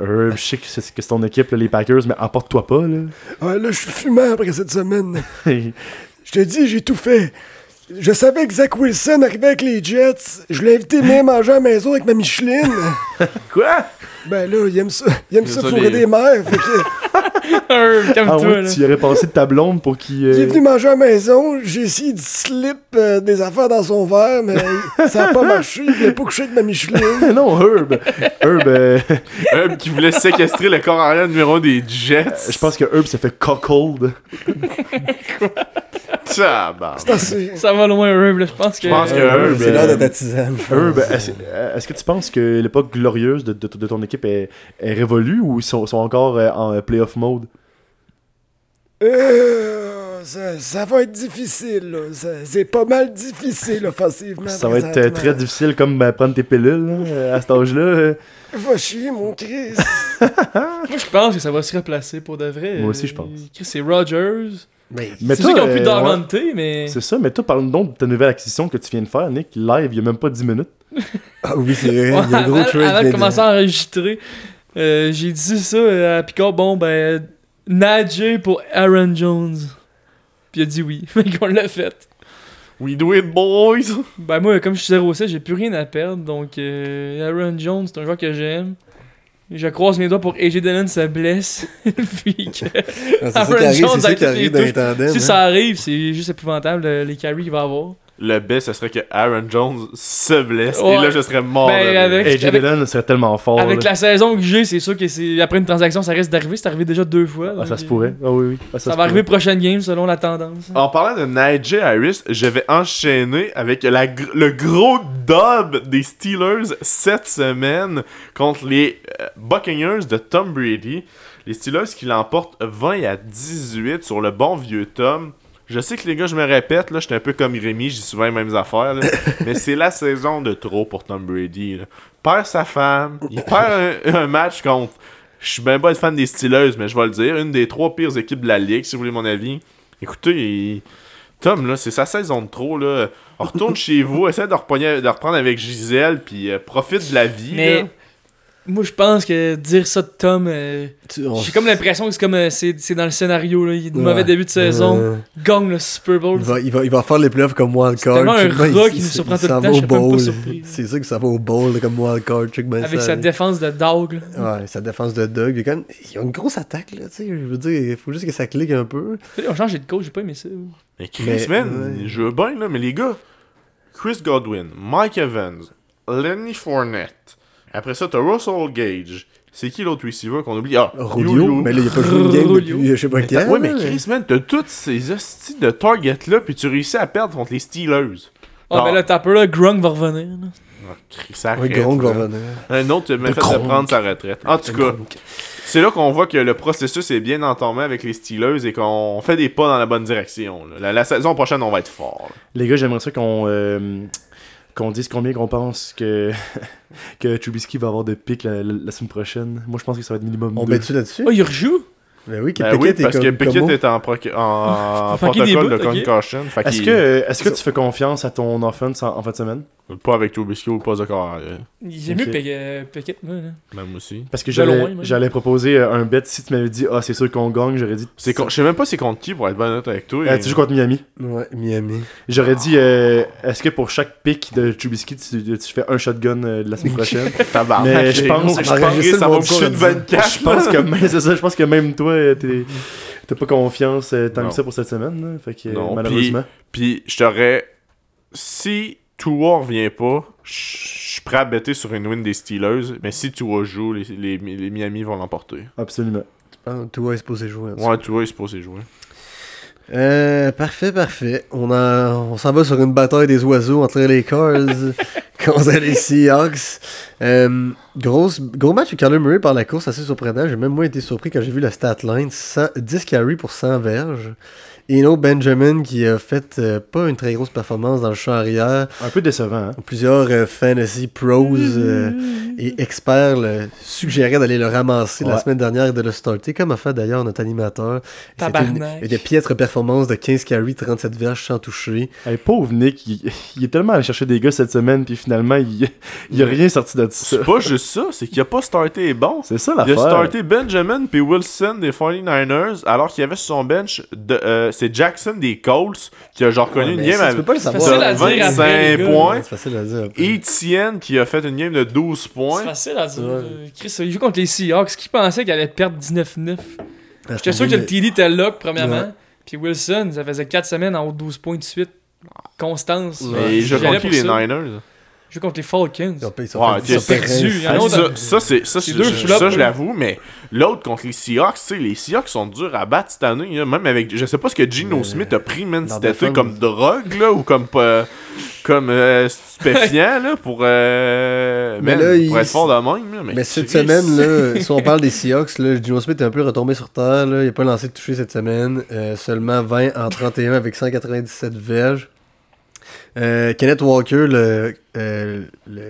Euh, je sais que c'est que c'est ton équipe, là, les Packers, mais emporte-toi pas, là. Ah, là, je suis fumant après cette semaine. Je te dis, j'ai tout fait. Je savais que Zach Wilson arrivait avec les Jets. Je l'ai invité même à manger à la maison avec ma Micheline. Quoi? Ben là, il aime ça, il aime ça ça, fourrer les- des mères. Fait que, Herb, Ah calme-toi, ouais, là. tu y aurais passé de ta blonde pour qu'il. il est euh, venu manger à la maison. J'ai essayé de slip euh, des affaires dans son verre, mais ça a pas marché. Il voulait pas coucher avec ma Micheline. non, Herb. Herb, euh, Herb qui voulait séquestrer le corps arrière numéro des Jets. je pense que Herb s'est fait cockhold. Tabarnak. Assez. Ça va loin, Herb, là. Je pense que. Je pense que Herb, C'est l'heure de ta tisane. Herb, est-ce que tu penses que l'époque glorieuse de, de- de ton équipe est, est révolue ou ils sont, sont encore euh, en playoff mode? Euh, ça, ça va être difficile, là. Ça- C'est pas mal difficile offensivement. Ça va être euh, très difficile comme ben, prendre tes pilules là, euh, à cet âge-là. Va chier, mon Chris. Moi, je pense que ça va se replacer pour de vrai. Moi aussi, je pense. Chris, C'est Rogers. Mais Mais C'est ont pu euh, mais. C'est ça, mais toi, parle donc de ta nouvelle acquisition que tu viens de faire, Nick, live, il y a même pas 10 minutes. Ah oui, c'est vrai. Il y a un gros trade. avant de commencer à enregistrer, euh, j'ai dit ça euh, à Picard, bon ben, Nadje pour Aaron Jones. Puis il a dit oui, fait qu'on l'a fait. we do it, boys. Ben moi, comme je suis 0-7, j'ai plus rien à perdre, donc euh, Aaron Jones, c'est un joueur que j'aime. Je croise mes doigts pour que AJ Dillon se blesse. Puis que C'est ça Aaron qui arrive, c'est ça qui dans les si hein. ça arrive, c'est juste épouvantable les carries qu'il va avoir. Le best, ce serait que Aaron Jones se blesse. Et là, je serais mort. Ben, rire. avec- AJ Dillon serait tellement fort. Avec là. la saison que j'ai, c'est sûr que c'est après une transaction, ça risque d'arriver. C'est arrivé déjà deux fois. Ah, ça se pourrait. Ah oui, oui. Ah, Ça, va arriver prochaine game selon la tendance. En parlant de Najee Harris, je vais enchaîner avec la le gros dub des Steelers cette semaine contre les Buccaneers de Tom Brady. Les Steelers qui l'emportent 20 à 18 sur le bon vieux Tom. Je sais que les gars, je me répète, là, j'étais un peu comme Rémi, j'ai souvent les mêmes affaires, là, mais c'est la saison de trop pour Tom Brady. Là. Perd sa femme, il perd un, un match contre. Je suis bien pas fan des Steelers, mais je vais le dire, une des trois pires équipes de la ligue, si vous voulez mon avis. Écoutez, il- Tom, là, c'est sa saison de trop, là. On retourne chez vous, essaie de, reprendre avec Gisèle, puis euh, profite de la vie. Mais là. Moi, je pense que dire ça de Tom, euh, j'ai comme l'impression que c'est comme euh, c'est c'est dans le scénario. Là. Il a de Ouais. mauvais début de saison, Euh, gagne le Super Bowl. il, va, il, va, il va faire les playoffs comme wildcard. tellement un rat il- qui nous surprend tout le temps, je pas surpris. C'est sûr que ça va au bowl comme wildcard. Avec ça, sa défense de dog. là. Ouais, sa défense de Doug. Il y a, quand même- il y a une grosse attaque, là, tu sais. Je veux dire, il faut juste que ça clique un peu. On change de coach, j'ai pas aimé ça. Mais Chris, Mais- man, ouais. je veux bien, là, mais les gars, Chris Godwin, Mike Evans, Lenny Fournette, après ça, t'as Russell Gage. C'est qui l'autre receiver qu'on oublie? Ah, mais là, il a pas joué une game depuis euh, je sais pas Mais quand. ouais, mais Chris, man, t'as tous ces hosties de targets-là, puis tu réussis à perdre contre les Steelers. Ah, ben là, t'as peur, là, Grunk va revenir. là. Ah, Ouais, Gronk va revenir. Un autre m'a fait de prendre sa retraite. En tout cas, c'est là qu'on voit que le processus est bien entamé avec les Steelers et qu'on fait des pas dans la bonne direction. La, la saison prochaine, on va être fort. là. Les gars, j'aimerais ça qu'on euh, qu'on dise combien qu'on pense que, que Trubisky va avoir de pics la, la- la semaine prochaine. Moi, je pense que ça va être minimum On deux. bet-tu là-dessus? Oh, il rejoue? Ben oui, que Ben oui, est parce que Pickett comme est en, proc- protocole de bouts, ok. concussion. Est-ce que, est-ce que tu fais confiance à ton offense en, en fin de semaine? Pas avec Trubisky ou pas Zakar. J'ai Ok. mieux Pickett, moi. là. Même aussi. Parce que De j'allais proposer euh, un bet si tu m'avais dit ah c'est sûr qu'on gagne j'aurais dit con- Je sais même pas c'est contre qui pour être bien honnête avec toi. Euh, tu joues contre Miami Ouais, Miami. j'aurais dit euh, est-ce que pour chaque pick de Trubisky tu, tu fais un shotgun euh, de la semaine prochaine? Tabarnak, Mais je pense- gros, je ça va pense- ça va me je coucher de pense- 24. je pense que même c'est ça je pense que même toi t'as pas confiance euh, tant Non. que ça pour cette semaine là. fait que euh, Non, malheureusement Puis je t'aurais. Si Tua revient pas, je suis prêt à bêter sur une win des Steelers. Mais si Tua joue, les, les, les Miami vont l'emporter. absolument Ah, Tua est supposé jouer. cas. Ouais, Tua est supposé jouer. Euh, parfait, parfait. On, a, on s'en va sur une bataille des oiseaux entre les Cars contre les Seahawks. Euh, grosse, gros match de Kyler Murray par la course, assez surprenant. J'ai même moi été surpris quand j'ai vu la stat line. 100 10 carries pour 100 verges. Eno Benjamin qui a fait euh, pas une très grosse performance dans le champ arrière. un peu décevant hein. Plusieurs euh, fantasy pros euh, et experts le suggéraient d'aller le ramasser la semaine dernière et de le starter, comme a fait d'ailleurs notre animateur. C'était une, une piètre performance de 15 carries, 37 verges sans toucher. Hey, pauvre Nick il, il est tellement allé chercher des gars cette semaine puis finalement il, il a rien sorti de ça C'est pas juste ça, c'est qu'il a pas starté bons. c'est ça Il a l'affaire starté Benjamin puis Wilson des 49ers, alors qu'il y avait sur son bench, de, euh, c'est Jackson des Colts, qui a genre connu Ouais, une game ça, à dire après, 25 les gars. points. C'est facile à dire. Etienne qui a fait une game de 12 C'est points. facile à dire. Ouais. Chris, il joue contre les Seahawks. Qui pensait qu'il allait perdre 19-9 Ah, J'étais sûr que le TD était lock, premièrement. Ouais. Puis Wilson, ça faisait 4 semaines en haut de 12 points de suite. Constance. Joue J'allais contre les ça. Niners Je joue contre les Falcons. Ils ont ils sont Ouais, fait- ils ok, sont fait perdu. Ça, c'est ça, je- l'avoue, mais l'autre contre les Seahawks, tu sais, les Seahawks sont durs à battre cette année, même avec, je sais pas ce que Gino Smith a pris, man, dans cet été, défense. comme drogue, là, ou comme, euh, comme euh, stupéfiant, là, pour, euh, Mais man, là, il- pour être fort de même, là, mais, Mais cette semaine, là, si on parle des Seahawks, là, Gino Smith est un peu retombé sur terre. Là. Il n'a pas lancé de toucher cette semaine. Euh, seulement 20 en 31 avec 197 verges. Euh, Kenneth Walker, le, euh, le,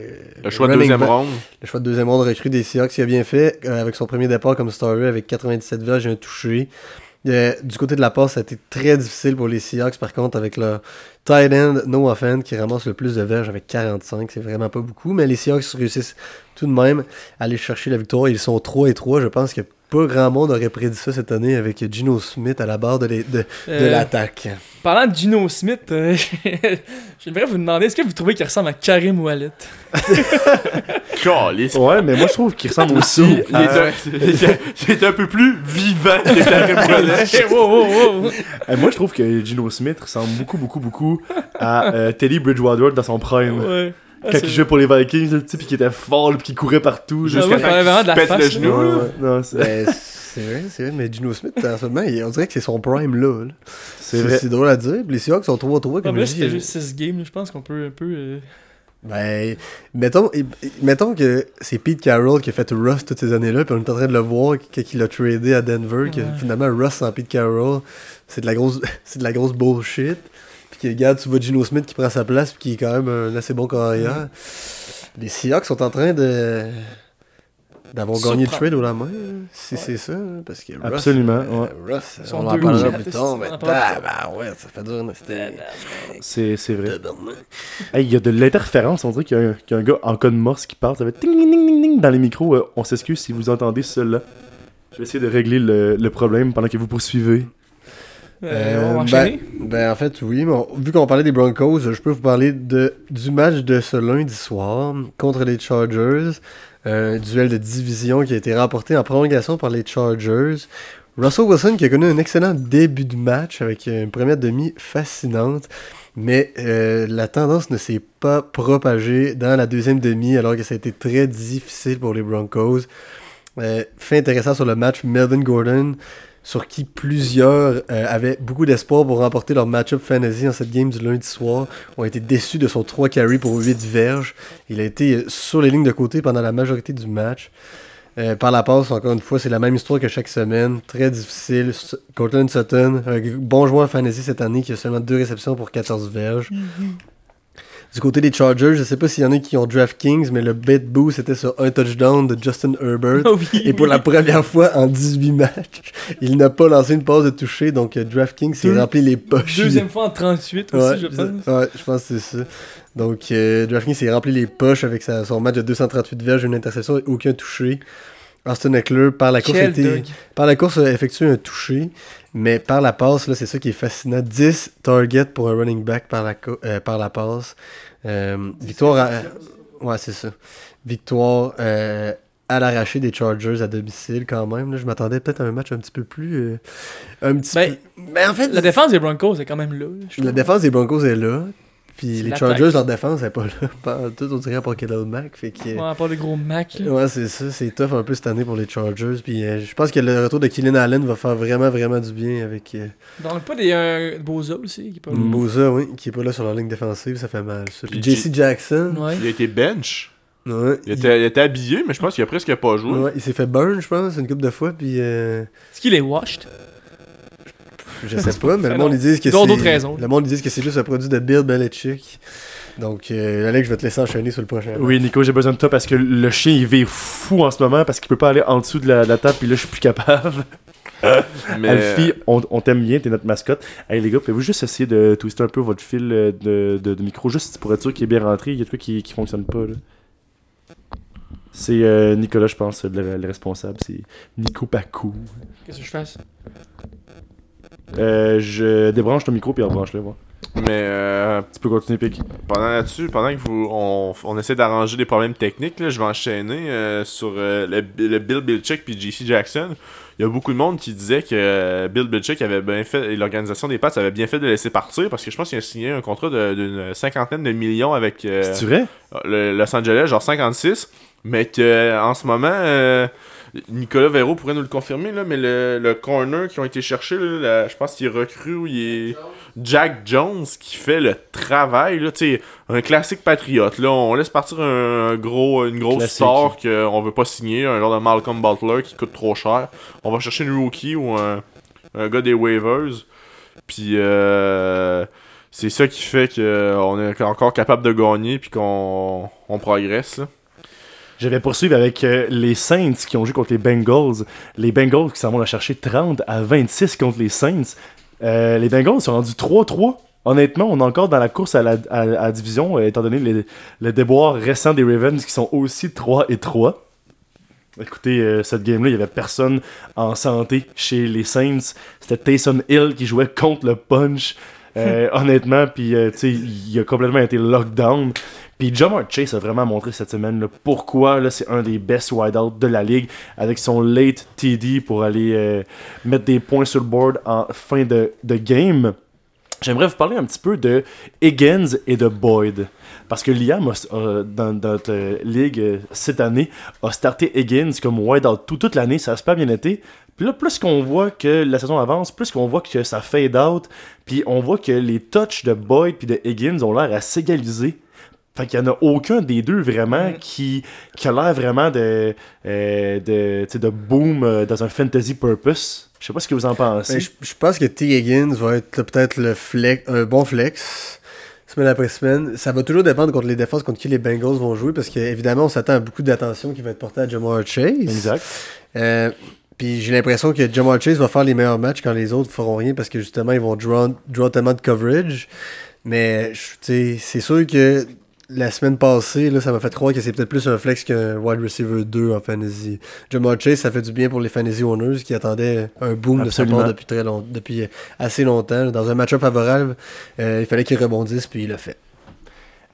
le choix de deuxième back- ronde, Le choix de deuxième ronde recrue des Seahawks, il a bien fait euh, avec son premier départ comme starter avec 97 verges et un touché. Du côté de la passe, ça a été très difficile pour les Seahawks, par contre, avec leur tight end Noah Fant qui ramasse le plus de verges avec 45. C'est vraiment pas beaucoup, mais les Seahawks réussissent tout de même à aller chercher la victoire. Ils sont 3 et 3. Je pense que pas grand monde aurait prédit ça cette année avec Gino Smith à la barre de, de, de Euh, l'attaque. Parlant de Gino Smith, euh, j'aimerais vous demander est-ce que vous trouvez qu'il ressemble à Karim Wallet ouais mais moi je trouve qu'il ressemble aussi Il est, un, il est un peu plus vivant que Karim Brolin. wow, wow, wow. Euh, moi, je trouve que Gino Smith ressemble beaucoup, beaucoup, beaucoup à euh, Teddy Bridgewater dans son prime. Ouais. Ah, Quand il jouait pour les Vikings, tu sais, puis qui était fort, puis qui courait partout. Ah, ouais, Jusqu'à de la pète le genou. Ouais, ouais, non, c'est Ben, c'est vrai, c'est vrai, mais Gino Smith, en ce moment, il- on dirait que c'est son prime là. là. c'est vrai. C'est drôle à dire. Les Seahawks sont 3-3, Ah, comme là, je dis. c'était juste 6 games, je pense qu'on peut un peu. euh, Ben, mettons, et- et- mettons que c'est Pete Carroll qui a fait Russ toutes ces années-là, puis on est en train de le voir quand il a tradé à Denver, que Ouais. finalement Russ sans Pete Carroll, c'est de la grosse, c'est de la grosse bullshit. Puis regarde, tu vois Gino Smith qui prend sa place, puis qui est quand même un assez bon carrière. Les Seahawks sont en train de d'avoir gagné le trade au la main, là, si c'est ça, hein, parce que Russ, Absolument, euh, ouais. Russ, sont on en parlera plus tard, mais bah ouais, ça fait dur, C'est c'est vrai. Hey, il y a de l'interférence, on dirait qu'il y, a un- qu'il y a un gars en code morse qui parle, ça fait ting ting ting ting ting dans les micros. euh, on s'excuse si vous entendez cela. Je vais essayer de régler le, le problème pendant que vous poursuivez. Euh, on va ben, ben, en fait, oui, mais on- vu qu'on parlait des Broncos, je peux vous parler de, du match de ce lundi soir contre les Chargers. Un duel de division qui a été remporté en prolongation par les Chargers. Russell Wilson qui a connu un excellent début de match avec une première demi fascinante. Mais euh, la tendance ne s'est pas propagée dans la deuxième demi alors que ça a été très difficile pour les Broncos. Euh, fait intéressant sur le match, Melvin Gordon, sur qui plusieurs euh, avaient beaucoup d'espoir pour remporter leur match-up fantasy en cette game du lundi soir, ont été déçus de son 3 carry pour 8 verges. Il a été euh, sur les lignes de côté pendant la majorité du match. Euh, par la passe, encore une fois, c'est la même histoire que chaque semaine. Très difficile. Cortland Sutton, un bon joueur fantasy cette année qui a seulement deux réceptions pour 14 verges. Du côté des Chargers, je sais pas s'il y en a qui ont DraftKings, mais le bet boost c'était sur un touchdown de Justin Herbert. Oh oui, Et pour oui. la première fois en 18 matchs, il n'a pas lancé une passe de toucher, donc euh, DraftKings s'est rempli les poches. Deuxième fois en 38 aussi, Ouais, je pense. ouais, je pense que c'est ça. Donc, euh, DraftKings s'est rempli les poches avec sa- son match de 238 verges, une interception et aucun touché. Austin Eckler, par la course, dog. par la course a effectué un touché, mais par la passe, là, c'est ça qui est fascinant. 10 targets pour un running back par la, euh, par la passe. Euh, victoire à... Ouais, c'est ça. Victoire euh, à l'arraché des Chargers à domicile quand même. là. Je m'attendais peut-être à un match un petit peu plus... euh, un petit Ben, peu... Mais en fait, La défense des Broncos est quand même là. la défense des Broncos est là. Puis C'est les. Chargers, leur défense n'est pas là. Pas tout, on dirait pour Khalil Mack. Fait que... Ouais, à part le gros Mac. là. Ouais, c'est ça. C'est tough un peu cette année pour les Chargers. Puis euh, je pense que le retour de Kylian Allen va faire vraiment, vraiment du bien avec euh, Donc, pas des euh, Boza aussi. Qui est pas... Mm. Bosa, oui, qui est pas là sur la ligne défensive. Ça fait mal. Ça. Puis Puis JC Jackson. Ouais. Il a été bench. Ouais, Il était, il était habillé, mais je pense qu'il a presque pas joué. ouais, il s'est fait burn, je pense, une couple de fois. Puis euh, Est-ce qu'il est washed? Je sais pas, mais le monde ils disent que c'est. raisons. Le monde ils disent que c'est juste un produit de Bill Belichick. Donc, euh, Alex, je vais te laisser enchaîner sur le prochain. Oui, Nico, j'ai besoin de toi parce que le chien il vit fou en ce moment parce qu'il peut pas aller en dessous de la, de la table, puis là je suis plus capable. Mais Alfie, on, on t'aime bien, t'es notre mascotte. Hey les gars, pouvez-vous juste essayer de twister un peu votre fil euh, de, de, de micro, juste pour être sûr qu'il est bien rentré, il y a des trucs qui, qui fonctionnent pas là. C'est euh, Nicolas, je pense, le, le responsable, c'est Nico Pacou. Qu'est-ce que je fasse? Euh, je débranche ton micro puis rebranche-le, voir. mais euh, Tu peux continuer, Pic. pendant là-dessus, pendant que vous, on, on essaie d'arranger des problèmes techniques, là, je vais enchaîner euh, sur euh, le, le Bill Belichick puis JC Jackson. Il y a beaucoup de monde qui disait que euh, Bill Belichick avait bien fait, et l'organisation des Pats avait bien fait de laisser partir parce que je pense qu'il a signé un contrat de- d'une cinquantaine de millions avec euh, C'est vrai? le Los Angeles, genre 56, mais que en ce moment, euh, Nicolas Véro pourrait nous le confirmer, là, mais le, le corner qui ont été cherchés, là, je pense qu'il est recru ou il est Jack Jones qui fait le travail, là, tu sais, un classique patriote, là, on laisse partir un, un gros, une grosse Classique. star qu'on veut pas signer, un genre de Malcolm Butler qui coûte trop cher, on va chercher une rookie ou un, un gars des waivers, puis euh, c'est ça qui fait qu'on est encore capable de gagner puis qu'on on progresse. Là. Je vais poursuivre avec euh, les Saints qui ont joué contre les Bengals. Les Bengals qui s'en vont la chercher 30 à 26 contre les Saints. Euh, les Bengals sont rendus 3-3. Honnêtement, on est encore dans la course à la, division, euh, étant donné les- le déboire récent des Ravens qui sont aussi 3 et 3. Écoutez, cette game-là, il n'y avait personne en santé chez les Saints. C'était Taysom Hill qui jouait contre le punch. Euh, honnêtement, puis euh, tu sais, il a complètement été lockdown. Puis Jamar Chase a vraiment montré cette semaine là, pourquoi là, c'est un des best wideouts de la ligue avec son late TD pour aller euh, mettre des points sur le board en fin de, de game. J'aimerais vous parler un petit peu de Higgins et de Boyd. Parce que Liam, a- a- dans, dans notre euh, ligue euh, cette année, a starté Higgins comme wideout tout, toute l'année. Ça a super bien été. Puis là, plus qu'on voit que la saison avance, plus qu'on voit que ça fade out, puis on voit que les touches de Boyd puis de Higgins ont l'air à s'égaliser. Fait qu'il n'y en a aucun des deux vraiment qui, qui a l'air vraiment de, euh, de, tu sais, de boom euh, dans un fantasy purpose. Je sais pas ce que vous en pensez. Ben, je, pense que T. Higgins va être peut-être le flex, un bon flex semaine après semaine. Ça va toujours dépendre contre les défenses contre qui les Bengals vont jouer parce qu'évidemment, on s'attend à beaucoup d'attention qui va être portée à Jamar Chase. Exact. Euh, puis j'ai l'impression que Jamar Chase va faire les meilleurs matchs quand les autres feront rien parce que justement, ils vont draw, draw tellement de coverage. Mais c'est sûr que la semaine passée, là, ça m'a fait croire que c'est peut-être plus un flex qu'un wide receiver 2 en fantasy. Jamar Chase, ça fait du bien pour les fantasy owners qui attendaient un boom de sa part depuis, très long, depuis assez longtemps. Dans un match-up favorable, euh, il fallait qu'il rebondisse, puis il l'a fait.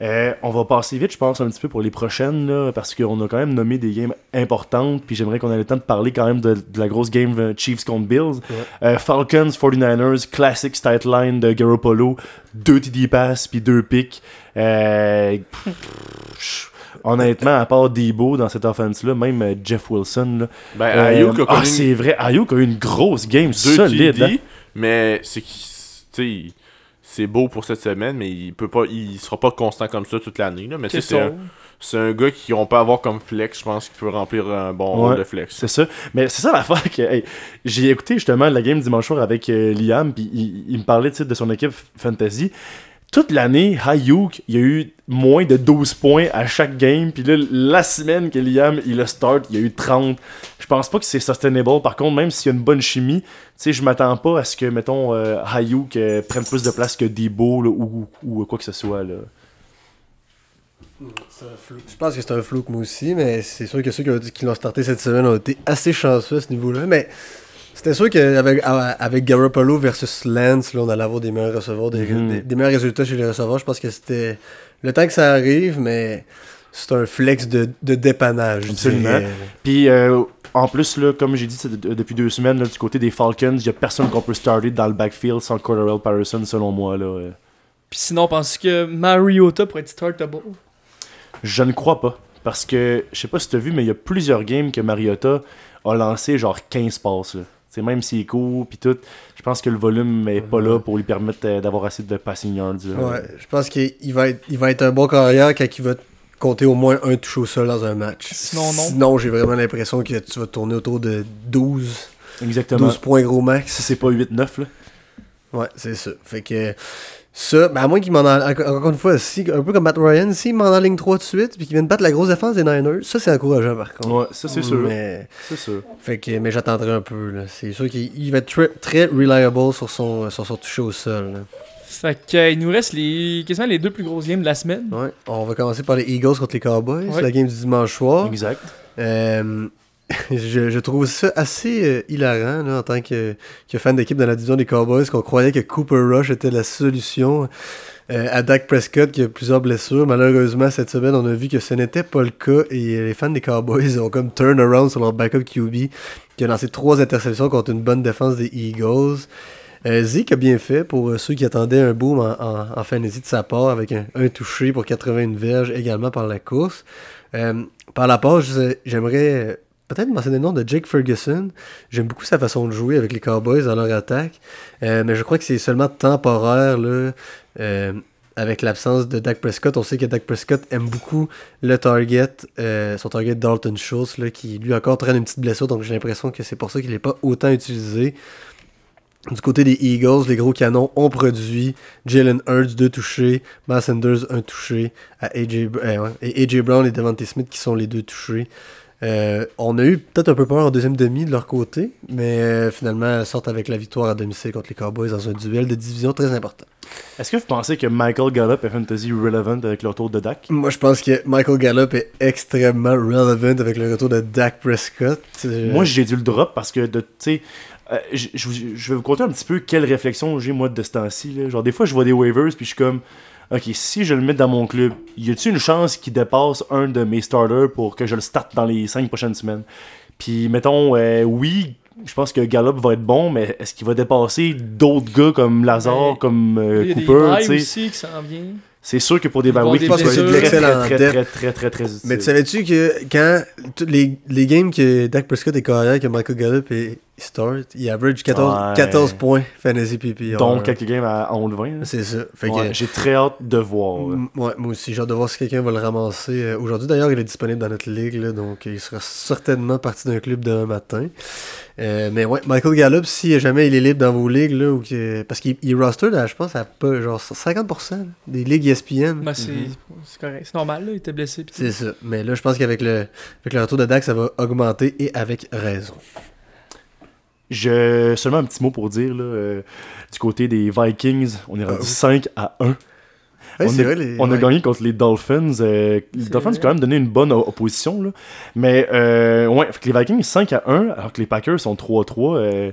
Euh, on va passer vite, je pense, un petit peu pour les prochaines, là, parce qu'on a quand même nommé des games importantes, puis j'aimerais qu'on ait le temps de parler quand même de, de la grosse game euh, Chiefs contre Bills. Euh, Falcons, 49ers, classic stat line de Garoppolo, deux TD pass, puis deux picks. Euh, pff, honnêtement, à part Debo dans cette offense-là, même Jeff Wilson, là, Ben, Ayuk a ah, c'est vrai, Ayuk a eu une grosse game deux solide. TD, hein. mais c'est sais, c'est beau pour cette semaine, mais il peut pas, il sera pas constant comme ça toute l'année. là. Mais C'est un, c'est un gars qui on peut avoir comme flex, je pense qu'il peut remplir un bon Ouais. rôle de flex. C'est ça. Mais c'est ça l'affaire que hey, j'ai écouté justement la game dimanche soir avec euh, Liam, puis il, il me parlait de son équipe fantasy. toute l'année, Hayuk, il y a eu moins de 12 points à chaque game. Puis là, la semaine que Liam, il a start, il y a eu 30. Je pense pas que c'est sustainable. Par contre, même s'il y a une bonne chimie, tu sais, je m'attends pas à ce que, mettons, euh, Hayuk euh, prenne plus de place que Debo là, ou, ou quoi que ce soit. Là. Je pense que c'est un flou moi aussi, mais c'est sûr que ceux qui, ont dit- qui l'ont starté cette semaine ont été assez chanceux à ce niveau-là. Mais c'était sûr qu'avec avec Garoppolo versus Lance, là, on allait avoir des meilleurs receveurs, des, Mhm. des- des meilleurs résultats chez les receveurs. Je pense que c'était le temps que ça arrive, mais c'est un flex de, de dépannage. Absolument. Puis euh, en plus, là, comme j'ai dit de- depuis deux semaines, là, du côté des Falcons, il y a personne qu'on peut starter dans le backfield sans Cordell Patterson, selon moi. Là. euh. Puis sinon, penses que Mariota pourrait être startable? Je ne crois pas. Parce que, je sais pas si tu as vu, mais il y a plusieurs games que Mariota a lancé genre 15 passes. Là. C'est même s'il est court, puis tout, je pense que le volume est pas là pour lui permettre euh, d'avoir assez de passing yards. Ouais, je pense qu'il il va, être, il va être un bon carrière quand il va compter au moins un touche au sol dans un match. Sinon, non. Sinon, j'ai vraiment l'impression que tu vas tourner autour de 12, Exactement. 12 points gros max. Si c'est pas 8-9, là. Ouais, c'est ça. Fait que ça, ben à moins qu'il m'en en- encore encore une fois, si, un peu comme Matt Ryan, s'il m'en ligne 3 de suite puis qu'il vienne battre la grosse défense des Niners, ça c'est encourageant par contre. Ouais, ça c'est sûr. Mais, C'est sûr. fait que, mais j'attendrai un peu. là. C'est sûr qu'il il va être très, très reliable sur son, sur son toucher au sol. là. Fait que, euh, il nous reste les, quasiment les deux plus grosses games de la semaine. Ouais. On va commencer par les Eagles contre les Cowboys. Ouais. C'est la game du dimanche soir. Exact. Euh, je, je trouve ça assez euh, hilarant là, en tant que, que fan d'équipe dans la division des Cowboys qu'on croyait que Cooper Rush était la solution euh, à Dak Prescott qui a plusieurs blessures. Malheureusement, cette semaine, on a vu que ce n'était pas le cas et les fans des Cowboys ont comme turn around sur leur backup QB qui a lancé trois interceptions contre une bonne défense des Eagles. Euh, Zeke a bien fait pour euh, ceux qui attendaient un boom en, en, fantasy de sa part avec un, un touché pour 81 verges également par la course. Euh, par la je- j'aimerais euh, peut-être mentionner le nom de Jake Ferguson. J'aime beaucoup sa façon de jouer avec les Cowboys dans leur attaque. Mais je crois que c'est seulement temporaire là, avec l'absence de Dak Prescott. On sait que Dak Prescott aime beaucoup le target, son target Dalton Schultz, là, qui lui encore traîne une petite blessure. Donc j'ai l'impression que c'est pour ça qu'il n'est pas autant utilisé. Du côté des Eagles, les gros canons ont produit Jalen Hurts, deux touchés, Miles Sanders, un touché, à AJ, euh, et AJ Brown et Devante Smith qui sont les deux touchés. Euh, on a eu peut-être un peu peur en deuxième demi de leur côté, mais euh, finalement, elles sortent avec la victoire à domicile contre les Cowboys dans un duel de division très important. Est-ce que vous pensez que Michael Gallup est fantasy relevant avec le retour de Dak? Moi, je pense que Michael Gallup est extrêmement relevant avec le retour de Dak Prescott. Euh, Moi, j'ai dû le drop parce que, de, tu sais, euh, je je vais vous conter un petit peu quelle réflexion j'ai, moi, de ce temps-ci. là. Genre, des fois, je vois des waivers, puis je suis comme, ok, si je le mets dans mon club, y a-t-il une chance qu'il dépasse un de mes starters pour que je le starte dans les 5 prochaines semaines? Puis, mettons, euh, oui, je pense que Gallup va être bon, mais est-ce qu'il va dépasser d'autres gars comme Lazare, comme euh, il y a des Cooper, aussi qui s'en viennent. C'est sûr que pour des bye week, avoir il des va être blessures. très, très, Excellent très, très, très, très, très, Mais utile. tu savais-tu que quand les, les games que Dak Prescott est carrière, que Michael Gallup est start, il average 14, Ouais. 14 points fantasy PPR. Donc, quelques games à 11-20. là. C'est ça. Que, J'ai très hâte de voir. ouais, moi aussi, j'ai hâte de voir si quelqu'un va le ramasser. euh, Aujourd'hui, d'ailleurs, il est disponible dans notre ligue, là, donc il sera certainement parti d'un club demain matin. Euh, mais ouais, Michael Gallup, si jamais il est libre dans vos ligues, là, ou que, parce qu'il il est rostered, à, je pense, à pas, genre 50% là, des ligues ESPN. Ben, c'est Mhm. c'est correct. C'est normal, là, il était blessé. C'est ça. Mais là, je pense qu'avec le, avec le retour de Dak, ça va augmenter et avec raison. Je, seulement un petit mot pour dire, là, euh, du côté des Vikings, on est rendu Ah oui. 5 à 1. Ouais, on a, vrai, les- on a ouais. gagné contre les Dolphins. euh, les Dolphins ont quand même donné une bonne opposition. Là. Mais euh, ouais, fait que les Vikings 5 à 1, alors que les Packers sont 3 à 3. euh,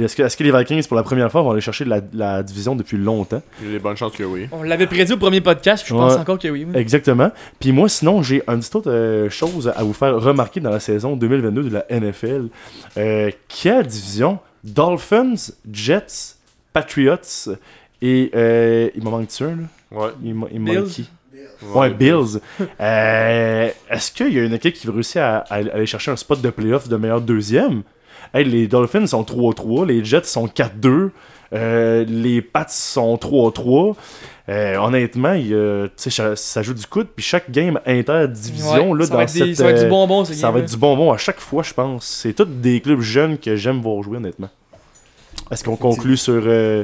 est-ce, que, les Vikings, pour la première fois, vont aller chercher la, la division depuis longtemps? Il y a des bonnes chances que oui. On l'avait prédit au premier podcast, puis je pense encore que oui. oui. Exactement. Puis moi, sinon, j'ai un petit autre euh, chose à vous faire remarquer dans la saison 2022 de la NFL. Euh, quelle division? Dolphins, Jets, Patriots et. euh, il m'en manque-tu un, là? Ouais. Il m'en il manque Bills. qui? Ouais, Bills. Euh, Est-ce qu'il y a une équipe qui va réussir à, à aller chercher un spot de playoff de meilleur deuxième? Hey, les Dolphins sont 3-3, les Jets sont 4-2, euh, les Pats sont 3-3. Euh, honnêtement, il ça, ça joue du coude, puis chaque game interdivision, Ouais, là, ça, dans va être des- cette, ça va être du bonbon, ce ça va être du bonbon à chaque fois, je pense. C'est tous des clubs jeunes que j'aime voir jouer, honnêtement. Est-ce qu'on conclut sur euh,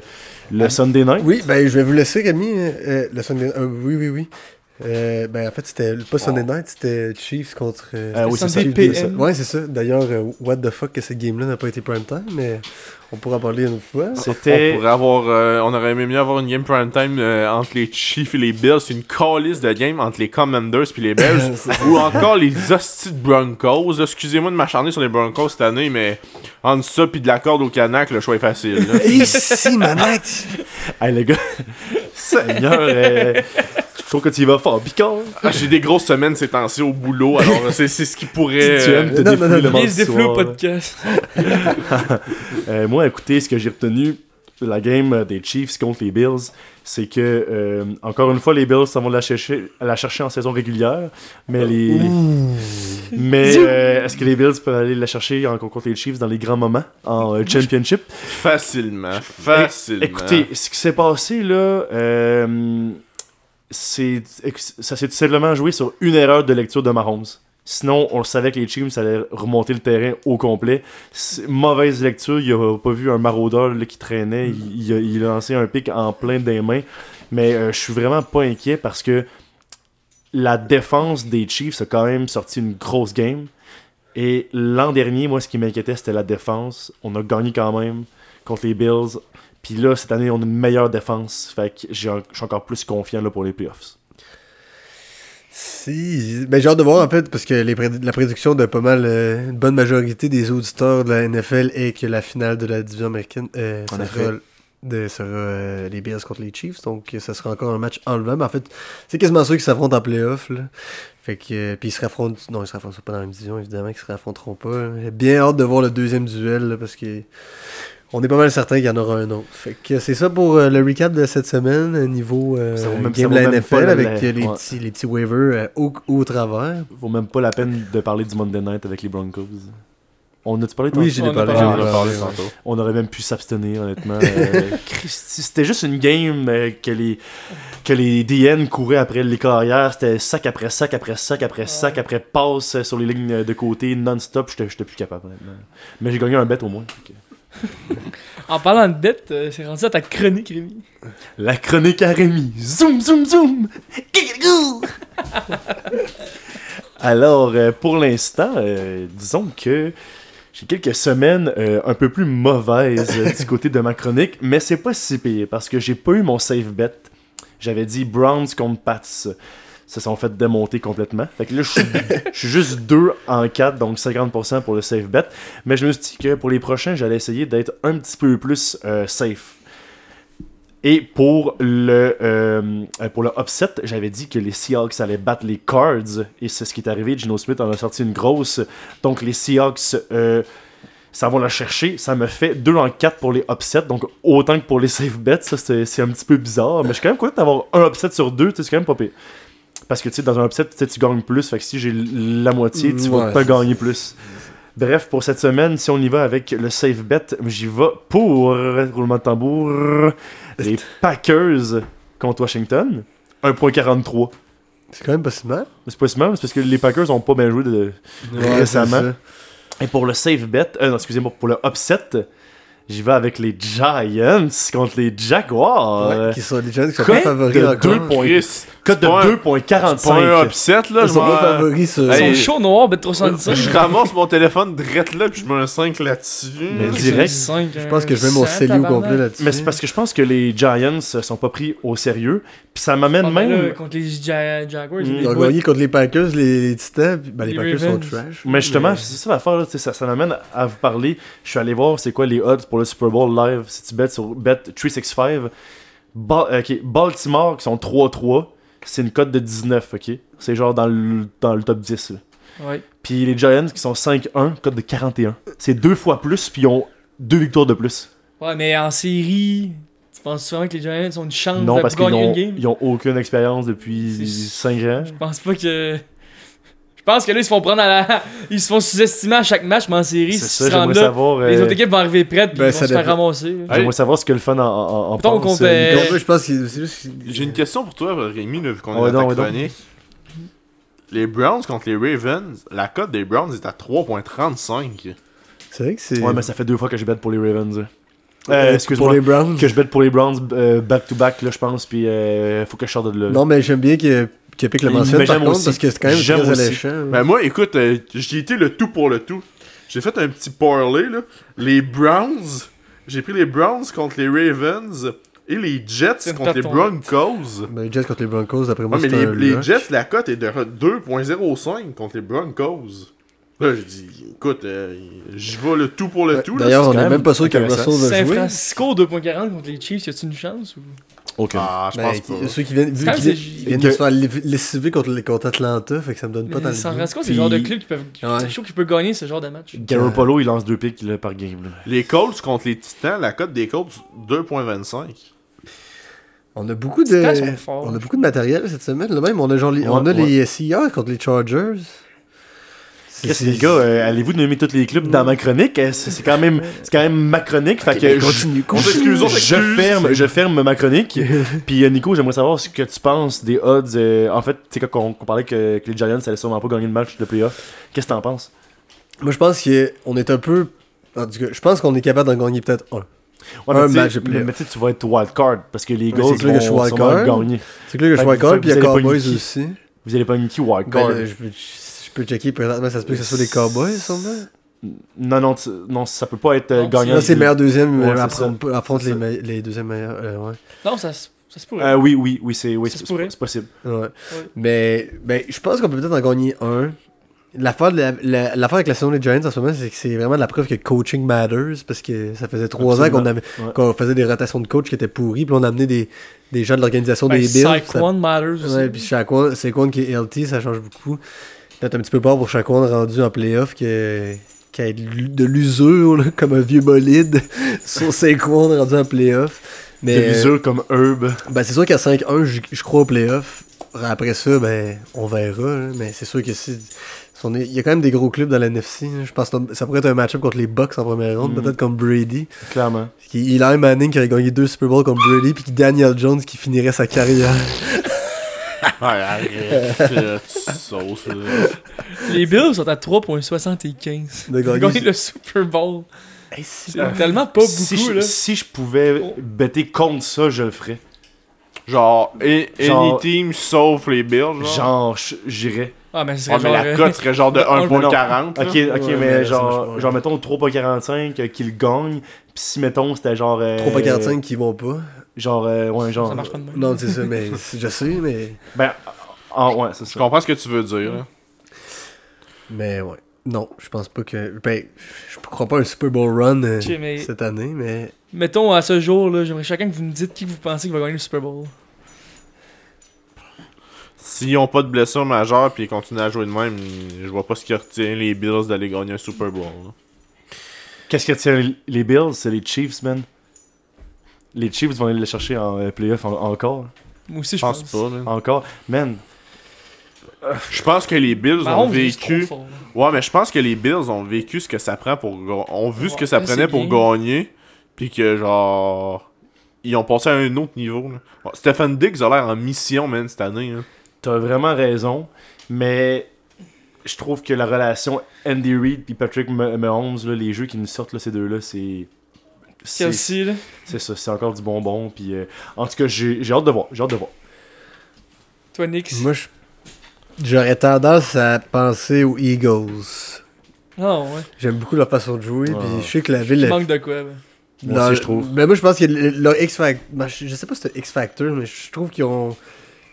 le Sunday night? Oui, ben je vais vous laisser, euh, le Sunday euh, Oui, oui, oui. Euh, ben en fait, c'était pas Sunday Night, c'était Chiefs contre. euh, Ah oui, c'est ça. PM. c'est. Ouais, c'est ça. D'ailleurs, euh, what the fuck que cette game-là n'a pas été prime time, mais on pourra en parler une fois. C'était. On pourrait avoir, euh, on aurait aimé mieux avoir une game prime time euh, entre les Chiefs et les Bills, une calice de game entre les Commanders puis les Bears, ou encore les hosties de Broncos. Excusez-moi de m'acharner sur les Broncos cette année, mais entre ça puis de la corde au canac, le choix est facile. si, manette! Hey, le gars. Seigneur, euh, je trouve que tu y vas fort. Picard. Ah, J'ai des grosses semaines ces temps-ci au boulot, alors c'est ce qui pourrait. tu euh, aimes te non, non, non, le non. mardi au là. podcast. Euh, moi, écoutez, ce que j'ai retenu de la game euh, des Chiefs contre les Bills, c'est que, euh, encore une fois, les Bills s'en vont la chercher, la chercher en saison régulière, mais les. Mais euh, est-ce que les Bills peuvent aller la chercher encore contre les Chiefs dans les grands moments en euh, championship? Facilement, facilement. Écoutez, ce qui s'est passé là, euh, c'est ça s'est tout simplement joué sur une erreur de lecture de Mahomes. Sinon, on le savait que les Chiefs allaient remonter le terrain au complet. Mauvaise lecture, il a pas vu un maraudeur là, qui traînait. Il, il a, il a lancé un pic en plein des mains. Mais euh, je suis vraiment pas inquiet parce que la défense des Chiefs a quand même sorti une grosse game. Et l'an dernier, moi, ce qui m'inquiétait, c'était la défense. On a gagné quand même contre les Bills. Puis là, cette année, on a une meilleure défense. Fait que je suis encore plus confiant là, pour les playoffs. Si, ben j'ai hâte de voir en fait, parce que les préd- la prédiction de pas mal, euh, une bonne majorité des auditeurs de la NFL est que la finale de la division américaine euh, ça sera, de- sera, euh, les Bills contre les Chiefs, donc ça sera encore un match enlevant. Mais en fait, c'est quasiment sûr qu'ils s'affrontent en playoff. Là. Fait que, puis ils se affrontent, non, ils se affrontent pas dans la même division, évidemment qu'ils se affronteront pas. J'ai bien hâte de voir le deuxième duel, là, parce que on est pas mal certain qu'il y en aura un autre. Fait que c'est ça pour euh, le recap de cette semaine, euh, niveau euh, même- game de la NFL, la- avec la- euh, les, ouais. petits, les petits waivers euh, au, au travers. Vaut même pas la peine de parler du Monday Night avec les Broncos. On a-tu parlé Oui, tantôt? j'ai parlé. parlé, j'en ai on parlé ouais. tantôt. On aurait même pu s'abstenir, honnêtement. Euh, Christy, c'était juste une game euh, que les que les DN couraient après les carrières. C'était sac après sac après sac après sac après passe sur les lignes de côté non-stop. J'étais plus capable, honnêtement. Mais j'ai gagné un bet au moins. En parlant de dette, euh, c'est rendu à ta chronique, Rémi. La chronique à Rémi. Zoom, zoom, zoom. Alors, euh, pour l'instant, euh, disons que j'ai quelques semaines un peu plus mauvaises du côté de ma chronique, mais c'est pas si pire parce que j'ai pas eu mon safe bet. J'avais dit Browns contre Pats. Ça se sont fait démonter complètement. Fait que là, je suis- je suis juste 2 en 4, donc 50% pour le safe bet. Mais je me suis dit que pour les prochains, j'allais essayer d'être un petit peu plus euh, safe. Et pour le, euh, euh, pour le upset, j'avais dit que les Seahawks allaient battre les Cards. Et c'est ce qui est arrivé. Gino Smith en a sorti une grosse. Donc les Seahawks, euh, ça va la chercher. Ça me fait 2 en 4 pour les upsets. Donc autant que pour les safe bets. Ça, c'est c'est un petit peu bizarre. Mais je suis quand même content d'avoir un upset sur deux. C'est quand même pas pire. Parce que tu sais, dans un upset, tu gagnes plus. Fait que si j'ai la moitié, tu vas pas gagner plus. Bref, pour cette semaine, si on y va avec le safe bet, j'y vais pour roulement de tambour. Les Packers contre Washington. 1.43. C'est quand même pas si mal. C'est pas si mal, c'est parce que les Packers ont pas bien joué de... Ouais, récemment. Et pour le safe bet, euh, non, excusez-moi, pour le upset, j'y vais avec les Giants contre les. Jaguars. Ouais, qui sont les gens qui sont pas favoris De encore. deux points. Chris, Code de c'est pas un- c'est pas un 2.45. upset là. Ils Je, sont pas favoris sur. Ils sont chauds noirs, bet 375. je ramasse mon téléphone direct là puis je mets un 5 là-dessus. Mais direct. Je pense que je mets mon CELI au complet là-dessus. Mais c'est parce que je pense que les Giants sont pas pris au sérieux. Puis ça m'amène même... contre les Ja- Jaguars, Mm. Ils ont gagné contre les Packers, les, Titans. Ben, les, Packers sont trash. Mais justement, c'est ça l'affaire, là, ça m'amène à vous parler. Je suis allé voir c'est quoi les odds pour le Super Bowl live. Si tu bets sur Bet365, Ba- ok, Baltimore qui sont 3-3, c'est une cote de 19, ok? C'est genre dans le, dans le top 10. là. Ouais. Puis les Giants qui sont 5-1, cote de 41. C'est deux fois plus, puis ils ont deux victoires de plus. Ouais, mais en série, tu penses vraiment que les Giants ont une chance Non, de parce gagner une game? ils ont aucune expérience depuis C'est- 5 ans. Je pense pas que. Je pense que là, ils se font prendre à la. Ils se font sous-estimer à chaque match, mais en série, C'est ça, j'aimerais savoir. les euh, autres équipes vont arriver prêtes puis Ben, ils vont se faire ramasser. J'aimerais savoir ce que le fan en, en, pense. euh, je pense que c'est juste. J'ai une question pour toi, Rémi, là, vu qu'on Ouais, est dans. Les Browns contre les Ravens, la cote des Browns est à 3.35. C'est vrai que c'est. Ouais, mais ça fait deux fois que je bête pour les Ravens. Euh, excuse-moi. Pour les Browns. Que je bête pour les Browns euh, back-to-back, là, je pense, puis euh, faut que je sorte de là. Non, mais j'aime bien que, que Pic le Mais mentionne par contre, aussi. parce que c'est quand même très aussi. alléchant. Ben moi, écoute, euh, j'ai été le tout pour le tout. J'ai fait un petit parlay, là. Les Browns, j'ai pris les Browns contre les Ravens et les Jets contre les. Broncos. Ben, les Jets contre les Broncos, d'après moi, Ouais, mais c'est les, un les. Jets, la cote est de 2.05 contre les Broncos. Là, j'ai dit, écoute, euh, j'y vais le tout pour le Ouais, tout. D'ailleurs, on quand est même pas sûr que. Russell va San jouer. Francisco 2.40 contre les Chiefs, y a-tu une chance ou... Aucun. Ah, je Ben, pense pas. ceux qui viennent, vu qu'ils viennent, de se faire lessiver contre, les- contre Atlanta, fait que ça me donne pas San goût. Francisco, c'est Puis- le genre de club qui peuvent. Ouais. Je trouve qu'il peut gagner ce genre de match. Garoppolo, il lance deux pics là, par game. Là. Les Colts contre les Titans, la cote des Colts 2.25. On a beaucoup de, on a beaucoup de matériel cette semaine. Là même, on a genre, les- Ouais, on a ouais. les Seahawks contre les Chargers. Qu'est-ce que les gars, euh, allez-vous nommer tous les clubs dans ma chronique? Euh, C'est quand même, c'est quand même ma chronique. Fait que Continue, on je ferme, je ferme ma chronique. Puis euh, Nico, j'aimerais savoir ce que tu penses des odds. euh, en fait, tu sais quand on, on parlait que, que les Giants allaient sûrement pas gagner le match de playoff. Qu'est-ce que t'en penses? Moi, je pense qu'on est un peu. En tout cas, je pense qu'on est capable d'en gagner peut-être un. Ouais, Un mais tu sais- match de playoff. Mais tu sais, tu vas être wild card parce que les que suis vont sûrement gagner. C'est clair que je suis que Card, vous puis il y a Cowboys aussi. Vous allez pas une qui wild card Ben, peux, checker présentement, ça se peut que ce soit les Cowboys, sûrement. Non, non, non, ça peut pas être euh, Non, gagnant. Là, c'est meilleur deuxième, Ouais, affronte, affronte les, ça. me- les deuxièmes meilleurs. euh, ouais. Non, ça, se- ça se pourrait. Euh, oui, oui, oui, c'est oui, Ça c'est- se pourrait. c'est possible. Ouais. Mais ben, je pense qu'on peut peut-être en gagner un. L'affaire, de la- la- l'affaire avec la saison des Giants en ce moment, c'est que c'est vraiment la preuve que coaching matters. Parce que ça faisait trois ans qu'on avait Ouais. qu'on faisait des rotations de coach qui étaient pourries. Puis on a amené des, des gens de l'organisation Ben, des Bills. ça- Saquon matters aussi. Ouais, puis Shaquan, c'est quoi qui est LT, ça change beaucoup. Peut-être un petit peu peur pour Shaquan rendu en playoff que qui a de l'usure comme un vieux bolide sur Saquon rendu en playoff. Mais de l'usure comme Herb. ben, c'est sûr qu'à 5-1, je crois au playoff. Après ça, ben, on verra. là. Mais c'est sûr que si. Il y a quand même des gros clubs dans la NFC. là. Je pense que ça pourrait être un match-up contre les Bucks en première ronde, Mhm. peut-être comme Brady. Clairement. Qui- Eli Manning qui aurait gagné deux Super Bowls contre Brady, puis Daniel Jones qui finirait sa carrière. Les Bills sont à 3.75. De Ils ont gagner- gagné le Super Bowl. C'est tellement pas si, beaucoup, je, là. si je pouvais Oh. better contre ça, je le ferais. Genre, et- Genre- any team sauf les Bills, genre. Genre, je- j'irais. Ah, mais serait mais la euh, cote serait genre de de un- 1.40. Ok, ok, Ouais, mais, genre, genre, mettons 3.45 euh, qu'il gagne. Puis si, mettons, c'était genre. euh, 3.45 qui vont pas. Genre, euh, ouais, genre. Ça marche pas de même. Non, c'est ça, mais je sais, mais. Ben, ah, ouais, c'est Je ça. comprends ce que tu veux dire. là. Mais ouais. Non, je pense pas que. Ben, je crois pas à un Super Bowl run euh, mais- cette année, mais. Mettons, à ce jour, là, j'aimerais chacun que vous me dites qui vous pensez qui va gagner le Super Bowl. S'ils ont pas de blessure majeure puis ils continuent à jouer de même, je vois pas ce qui retient les Bills d'aller gagner un Super Bowl. là. Qu'est-ce que tient les Bills? C'est les Chiefs, man. Les Chiefs vont aller le chercher en euh, playoff en- encore. Moi aussi, Je je pense pense. pas. man. Encore. Man, Je pense que les Bills ont vécu. fort. Ouais, mais je pense que les Bills ont vécu ce que ça prend pour. ont vu ce que ça prenait pour bien. gagner. Puis que genre. Ils ont passé à un autre niveau. Là. Stephen Diggs a l'air en mission, man, cette année. hein. t'as vraiment raison. Mais je trouve que la relation Andy Reid et Patrick Ma- Mahomes, là, les jeux qui nous sortent, là, ces deux-là, c'est. C'est- Chelsea, là. C'est ça, c'est encore du bonbon. Puis, euh, en tout cas, j'ai j'ai hâte de voir. J'ai hâte de voir. Toi, Nix? Moi, je- j'aurais tendance à penser aux Eagles. Ah, ouais. J'aime beaucoup leur façon de jouer, Ah. puis je sais que la ville. Il manque de quoi, ben. Moi aussi, je trouve. Mais moi, je pense que le- leur X Factor. Je je sais pas si c'est X Factor, mais je trouve qu'ils ont,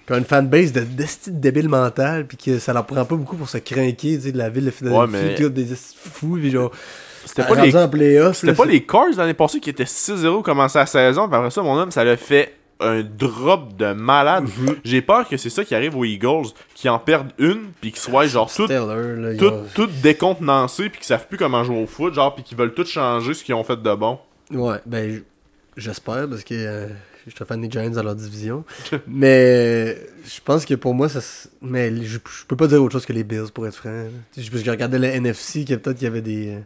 qu'ils ont une fanbase de d'esti de débile mental, puis que ça leur prend pas beaucoup pour se crinquer, tu sais, de la ville de Philadelphie, Ouais, mais- des esti fous, puis genre. C'était rendu pas les C'était pas les Cars l'année passée qui étaient 6-0 commencé la saison. Puis après ça, mon homme, ça l'a fait un drop de malade. Mhm. J'ai peur que c'est ça qui arrive aux Eagles, qui en perdent une, puis qu'ils soient genre tout, décontenancés, puis qu'ils savent plus comment jouer au foot, genre, puis qu'ils veulent tout changer ce qu'ils ont fait de bon. Ouais, ben j'espère parce que euh, je suis fan des Giants dans leur division. mais je pense que pour moi, ça. Mais je, je peux pas dire autre chose que les Bills pour être franc. Parce que j'ai regardé la NFC, que peut-être qu'il y avait des. euh,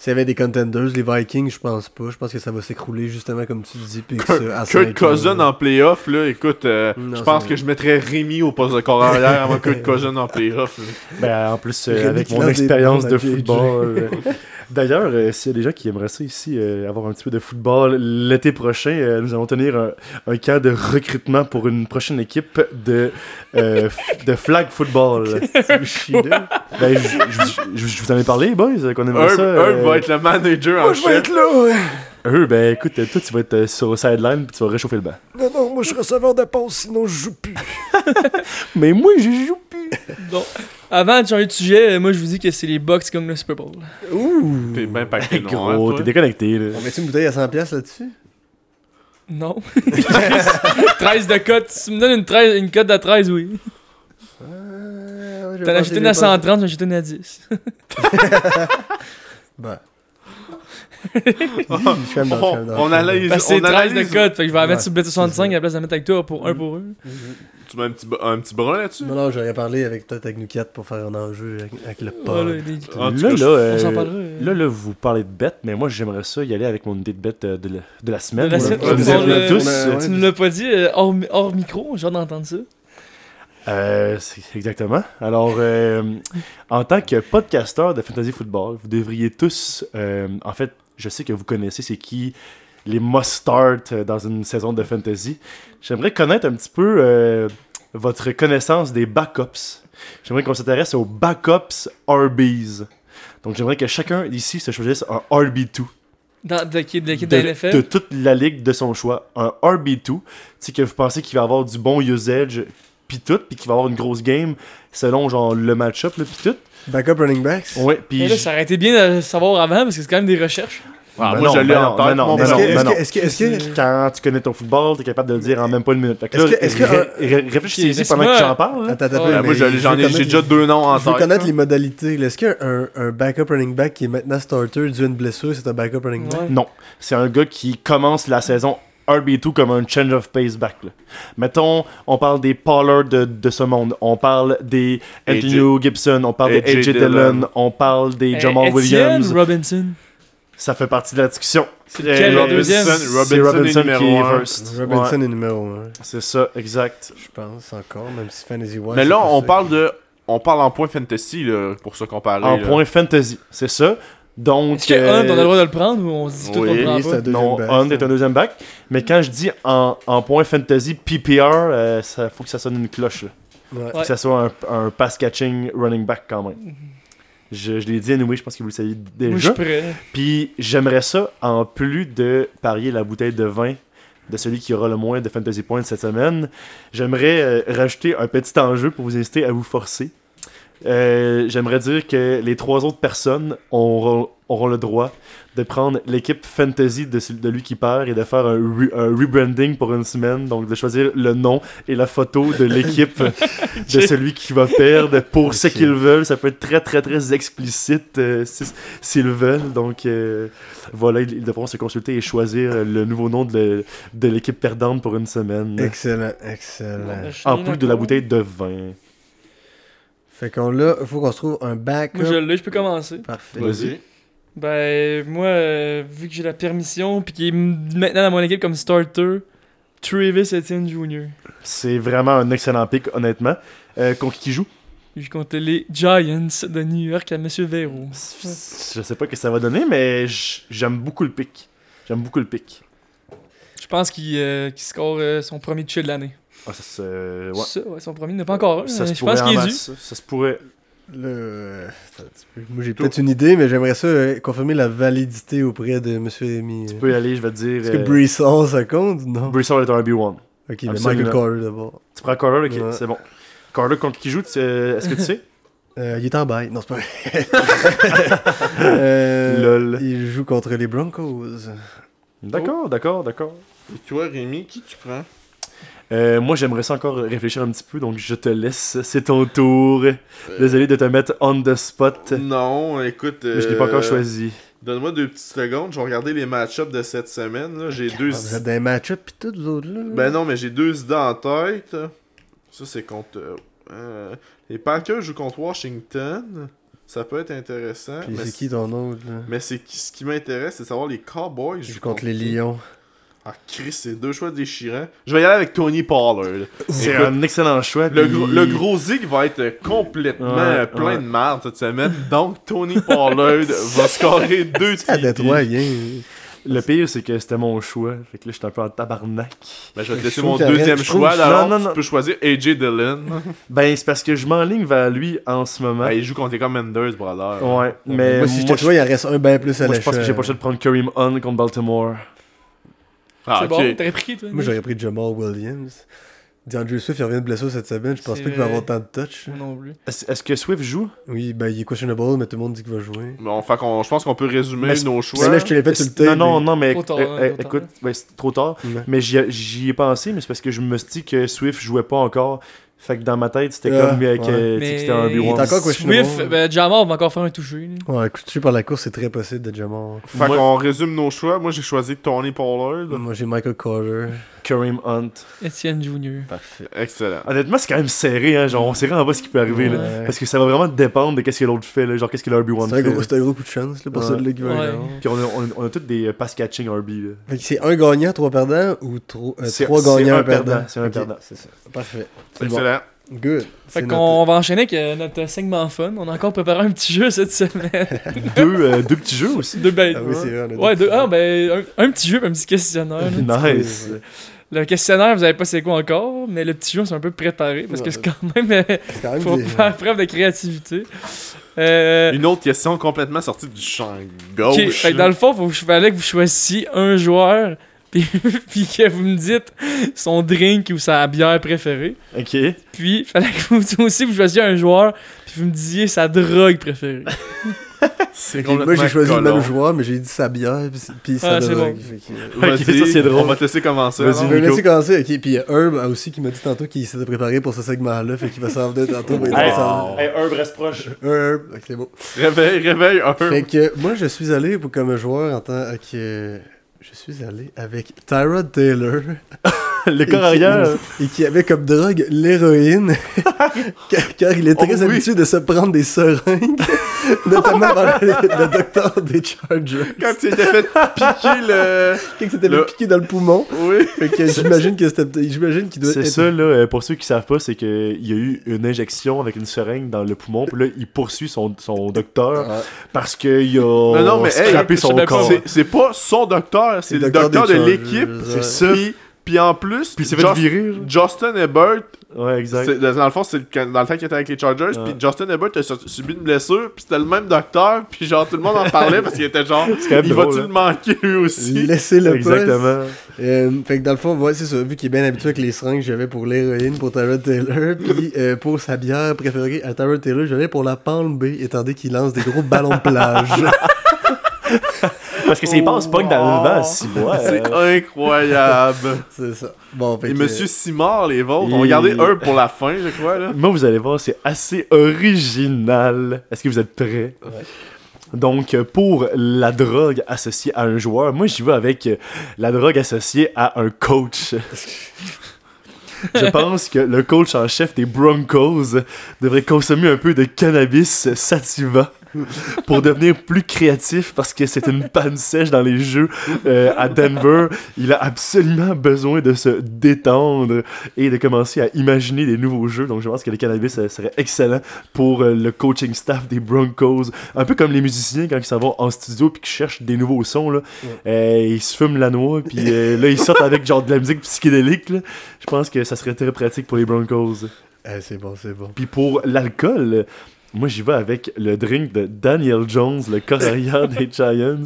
S'il y avait des contenders, les Vikings, je pense pas. Je pense que ça va s'écrouler justement comme tu dis. Puis que ça, à Kurt Cousin en playoff, là, écoute, euh, Non, je pense que je mettrais Rémi au poste de corps arrière avant Kurt Cousin en playoff. Ben, en plus, euh, avec mon expérience de football. euh, D'ailleurs, euh, s'il y a des gens qui aimeraient ça ici, euh, avoir un petit peu de football l'été prochain, euh, nous allons tenir un, un camp de recrutement pour une prochaine équipe de, euh, de flag football. ben, je, vous en ai parlé, boys, qu'on aimerait Herb, ça. Herb euh, va être le manager en chef. là! Eux, ben écoute, toi tu vas être euh, sur le sideline puis tu vas réchauffer le banc. Non, non, moi je suis receveur de passe, sinon je joue plus. Mais moi, je joue plus. Donc, avant de changer de sujet, euh, moi je vous dis que c'est les Bucks comme le Super Bowl. Ouh! T'es bien noir, Gros, t'es déconnecté, là. On met une bouteille à 100$ piastres là-dessus? Non. 13 de cote. Si tu me donnes une, 13, une cote de 13, oui. Euh, T'en as acheté une à 130, j'en ai acheté une à 10. Bah. On, analyse. Que c'est on 13 de cote, fait que je vais la mettre Ouais, sur le 65 c'est à la place de la mettre avec toi pour un pour eux. Tu mets un petit, un petit brun là-dessus? Non, non, j'aurais parlé avec peut-être avec nous quatre pour faire un enjeu avec, avec le pod. Tout Là, cas, là, euh, euh. là, là, vous parlez de bête, mais moi, j'aimerais ça y aller avec mon idée de bête euh, de, la- de la semaine. De la euh, ouais. Tu nous l'as pas dit euh, hors, hors micro, j'ai d'entendre ça. Euh, c'est exactement. Alors, euh, en tant que podcasteur de fantasy football, vous devriez tous, euh, en fait, je sais que vous connaissez c'est qui les must-start dans une saison de fantasy. J'aimerais connaître un petit peu votre connaissance des backups. J'aimerais qu'on s'intéresse aux backups RBs. Donc, j'aimerais que chacun ici se choisisse un RB2 Dans, de, qui- de l'équipe de, de, la NFL. de toute la ligue de son choix. Un RB2, c'est que vous pensez qu'il va avoir du bon usage, puis tout, puis qu'il va avoir une grosse game selon genre le match-up, là, puis tout. Backup running backs? Ouais, puis Mais là, ça aurait été bien de le savoir avant parce que c'est quand même des recherches. Ah, Ben moi, non, je l'ai ben en non, tête. ben non, ben Est-ce non, est-ce ben que, est-ce que, est-ce que, quand tu connais ton football, t'es capable de le dire en même pas une minute. Fait que Est-ce là, que- est-ce que ré- ré- réfléchissez pendant que j'en parle. là. Attends, attends, Ouais, moi, j'en ai j'ai déjà deux noms en Je veux tête. connaître les modalités. Est-ce qu'un un, un backup running back qui est maintenant starter dû à une blessure, c'est un backup running back? Non, c'est un gars qui commence la saison RB2 comme un change of pace back. là. Mettons, on parle des Pollard de, de ce monde, on parle des Antonio Gibson, on parle des AJ Dillon, on parle des Euh, Jamal Etienne Williams. Robinson. Ça fait partie de la discussion. C'est Robinson- Robinson Robinson, est numéro qui est first. Robinson Ouais, est numéro 1, c'est ça, exact. je pense encore, même si Fantasy Wise. Mais là, on parle de. On parle en point fantasy là, pour se comparer. En là. point fantasy, c'est ça. Donc, Est-ce que euh, Hunt, on a le droit de le prendre ou on se dit tout oui, qu'on le prend oui, c'est pas? un deuxième non, back, Hunt ça. est un deuxième back. Mais quand je dis en, en point fantasy PPR, euh, ça faut que ça sonne une cloche. là. Ouais. Faut que ça soit un, un pass catching running back quand même. Je, je l'ai dit anyway, je pense que vous le saviez Moi, je suis déjà. prêt. Puis j'aimerais ça, en plus de parier la bouteille de vin de celui qui aura le moins de fantasy points cette semaine, j'aimerais euh, rajouter un petit enjeu pour vous inciter à vous forcer. Euh, j'aimerais dire que les trois autres personnes auront, auront le droit de prendre l'équipe fantasy de, celui- de lui qui perd et de faire un, re- un rebranding pour une semaine. Donc de choisir le nom et la photo de l'équipe de celui qui va perdre pour ce qu'ils veulent. Ça peut être très très très explicite euh, si- s'ils veulent. Donc euh, voilà, ils, ils devront se consulter et choisir le nouveau nom de, de l'équipe perdante pour une semaine. Excellent, excellent. Suis En plus de la bouteille de vin. Fait qu'on l'a, il faut qu'on se trouve un backup. Moi, je l'ai, je peux commencer. Parfait. Vas-y. Ben, moi, euh, vu que j'ai la permission, puis qu'il est maintenant dans mon équipe comme starter, Travis Etienne Jr. C'est vraiment un excellent pick, honnêtement. Euh, contre qui joue? Je compte les Giants de New York à Monsieur Véro. Je sais pas ce que ça va donner, mais j'aime beaucoup le pick. J'aime beaucoup le pick. Je pense qu'il euh, score son premier touché de l'année. Ah, ça, se- ouais. Ça, ouais, son premier, il n'est pas encore un. Ça mais se je pense pourrait qu'il est dû. Ça se pourrait. Le... euh. Moi, j'ai peut-être une idée, mais j'aimerais ça euh, confirmer la validité auprès de M. Rémy. Tu peux y aller, je vais te dire. Est-ce que euh, Hall, ça compte? Ou non? Hall est un RB1. Ok, mais. Michael Carter d'abord. Tu prends Carter, ok, Ouais. c'est bon. Carter contre qui joue, euh, est-ce que tu sais? Euh, il est en bail. Non, c'est pas vrai. Euh, Lol. Il joue contre les Broncos. D'accord, d'accord, d'accord. Et toi, Rémi, qui tu prends? Euh, moi, j'aimerais ça encore réfléchir un petit peu, donc je te laisse. C'est ton tour. Désolé de te mettre on the spot. Non, écoute. Mais je l'ai pas euh, encore choisi. Donne-moi deux petites secondes, je vais regarder les match-ups de cette semaine. là. J'ai deux. Ah, vous êtes les match-ups pis tout, vous autres, là? Ben non, mais j'ai deux idées en tête. Ça, c'est contre. euh, euh, les Packers jouent contre Washington. Ça peut être intéressant. Pis mais c'est qui ton autre, là? Mais c'est qui- ce qui m'intéresse, c'est de savoir les Cowboys Il joue contre les Lions. Ah, Chris, c'est deux choix déchirants. Je vais y aller avec Tony Pollard. C'est un excellent choix. Le, puis- gros, le gros zig va être complètement Ouais, plein ouais. de merde cette semaine. Donc, Tony Pollard va scorer deux bien. Le pire, c'est que c'était mon choix. Fait que là, j'étais un peu en tabarnak. Ben, je vais te Je laisser mon deuxième je choix. Alors, Non, non, tu non. peux choisir AJ Dillon. Ben, c'est parce que je m'enligne vers lui en ce moment. Ben, il joue contre les Commanders, brother. Ouais, mais moi, si je- toi, il en reste un bien plus à moi, la je pense que j'ai pas le choix de prendre Kareem Hunt contre Baltimore. Ah, c'est bon, t'aurais pris toi Moi, j'aurais pris Jamal Williams. DeAndre Swift, il revient de blessure cette semaine. Je pense pas qu'il va avoir tant de touch. Moi non plus. Est-ce est-ce que Swift joue? Oui, ben il est questionable, mais tout le monde dit qu'il va jouer. Bon, fait qu'on- je pense qu'on peut résumer Mais nos choix. Là, je te l'ai fait tout le temps. Non, non, non, mais tard, euh, hein, tard. écoute, ben, c'est trop tard. Ouais. Mais j'y j'y ai pensé, mais c'est parce que je me suis dit que Swift jouait pas encore. Fait que dans ma tête, c'était Ah, comme euh, que, ouais. tu sais, que Mais c'était un B1. encore. Swift, ben, Jamar va encore faire un touché. là. Ouais, écoute, par la course, c'est très possible de Jamal. Fait qu'on résume nos choix. Moi, j'ai choisi Tony Pollard. Moi, j'ai Michael Carter. Kareem Hunt. Etienne Junior. Parfait. Excellent. Honnêtement, c'est quand même serré, hein. Genre, on sait vraiment pas ce qui peut arriver, là. Parce que ça va vraiment dépendre de qu'est-ce que l'autre fait, là. Genre, qu'est-ce que le RB1 C'est fait. un, gros- là. c'est un gros coup de chance là, pour Ouais. celui-là qui va Ouais. Puis on a, on, a, on a tous des euh, pass catching RB, là. Fait que c'est un gagnant, trois perdants ou trois, euh, C'est- trois c'est gagnants, un un perdant perdant, c'est un perdant. C'est ça. Parfait. Bon. Excellent. Good. Fait C'est qu'on va enchaîner avec euh, notre segment fun. On a encore préparé un petit jeu cette semaine. deux, euh, deux petits jeux aussi. deux bêtes. Ah oui, c'est vrai. Ouais, deux, ah, ben, un, un petit jeu, un petit questionnaire. nice. Le questionnaire, vous savez pas c'est quoi encore, mais le petit jeu, c'est un peu préparé parce que c'est quand même. euh, quand même faut des- faire preuve de créativité. Euh, Une autre question complètement sortie du champ gauche. ok, fait que dans le fond, faut que je fallait que vous choisissiez un joueur, puis, puis que vous me dites son drink ou sa bière préférée. Ok. Puis, fallait que vous aussi vous choisissiez un joueur, puis vous me disiez sa drogue préférée. C'est Moi, j'ai choisi le même joueur, mais j'ai dit sa bière, puis- puis Ah, c'est bon. Vas-y, c'est drôle. On va te laisser commencer. Vas-y, vais Nico. laisser commencer. Ok, puis il y a Herb aussi qui m'a dit tantôt qu'il s'était préparé pour ce segment-là, fait qu'il va s'en venir tantôt. mais va Hey, un reste proche. Herb, ok, c'est bon. Réveille, réveille un. Fait que moi, je suis allé pour, comme joueur en tant que. Je suis allé avec Tyrod Taylor. Le corps qui- arrière. Et qui avait comme drogue l'héroïne. car, car il est très Oh oui. habitué de se prendre des seringues. notamment par le, le docteur des Chargers. Quand tu t'es fait piquer le. Quand piqué dans le poumon. Oui. J'imagine que c'était. J'imagine qu'il doit C'est être. ça, là, euh, pour ceux qui savent pas, c'est qu'il y a eu une injection avec une seringue dans le poumon, puis là, il poursuit son, son docteur Ah, parce qu'il a Non, non, mais hey, scrappé je son corps. C'est- pas son docteur, c'est le docteur docteur de l'équipe. C'est ça. Puis, puis en plus, Puis Just- virer. genre. Justin Herbert, Ouais, exact. dans le fond, c'est dans le temps qu'il était avec les Chargers, Ouais. puis Justin Herbert a su- subi une blessure, puis c'était le même docteur, puis genre tout le monde en parlait parce qu'il était genre, il va-tu hein. le manquer lui aussi? Laissez le poste. Exactement. Euh, fait que dans le fond, ouais, c'est ça. Vu qu'il est bien habitué avec les seringues, j'avais pour l'héroïne, pour Tyrod Taylor. Puis euh, pour sa bière préférée à Tyrod Taylor, j'allais pour la Palm Bay, étant donné qu'il lance des gros ballons de plage. Parce que c'est passe pas que dans le vent, si bois. C'est incroyable. c'est ça. Bon, Et que, Monsieur Simard, les vôtres, on Et- va garder un pour la fin, je crois, là. Moi, vous allez voir, c'est assez original. Est-ce que vous êtes prêts? Ouais. Donc, euh, pour la drogue associée à un joueur, moi, j'y vais avec euh, la drogue associée à un coach. Je pense que le coach en chef des Broncos devrait consommer un peu de cannabis sativa pour devenir plus créatif parce que c'est une panne sèche dans les jeux euh, à Denver. Il a absolument besoin de se détendre et de commencer à imaginer des nouveaux jeux. Donc je pense que le cannabis ça serait excellent pour euh, le coaching staff des Broncos. Un peu comme les musiciens quand ils s'en vont en studio puis qu'ils cherchent des nouveaux sons. Là. Euh, ils se fument la noix puis euh, là ils sortent avec genre de la musique psychédélique. là. Je pense que ça serait très pratique pour les Broncos. Eh, c'est bon, c'est bon. Puis pour l'alcool, moi j'y vais avec le drink de Daniel Jones, le arrière des Giants.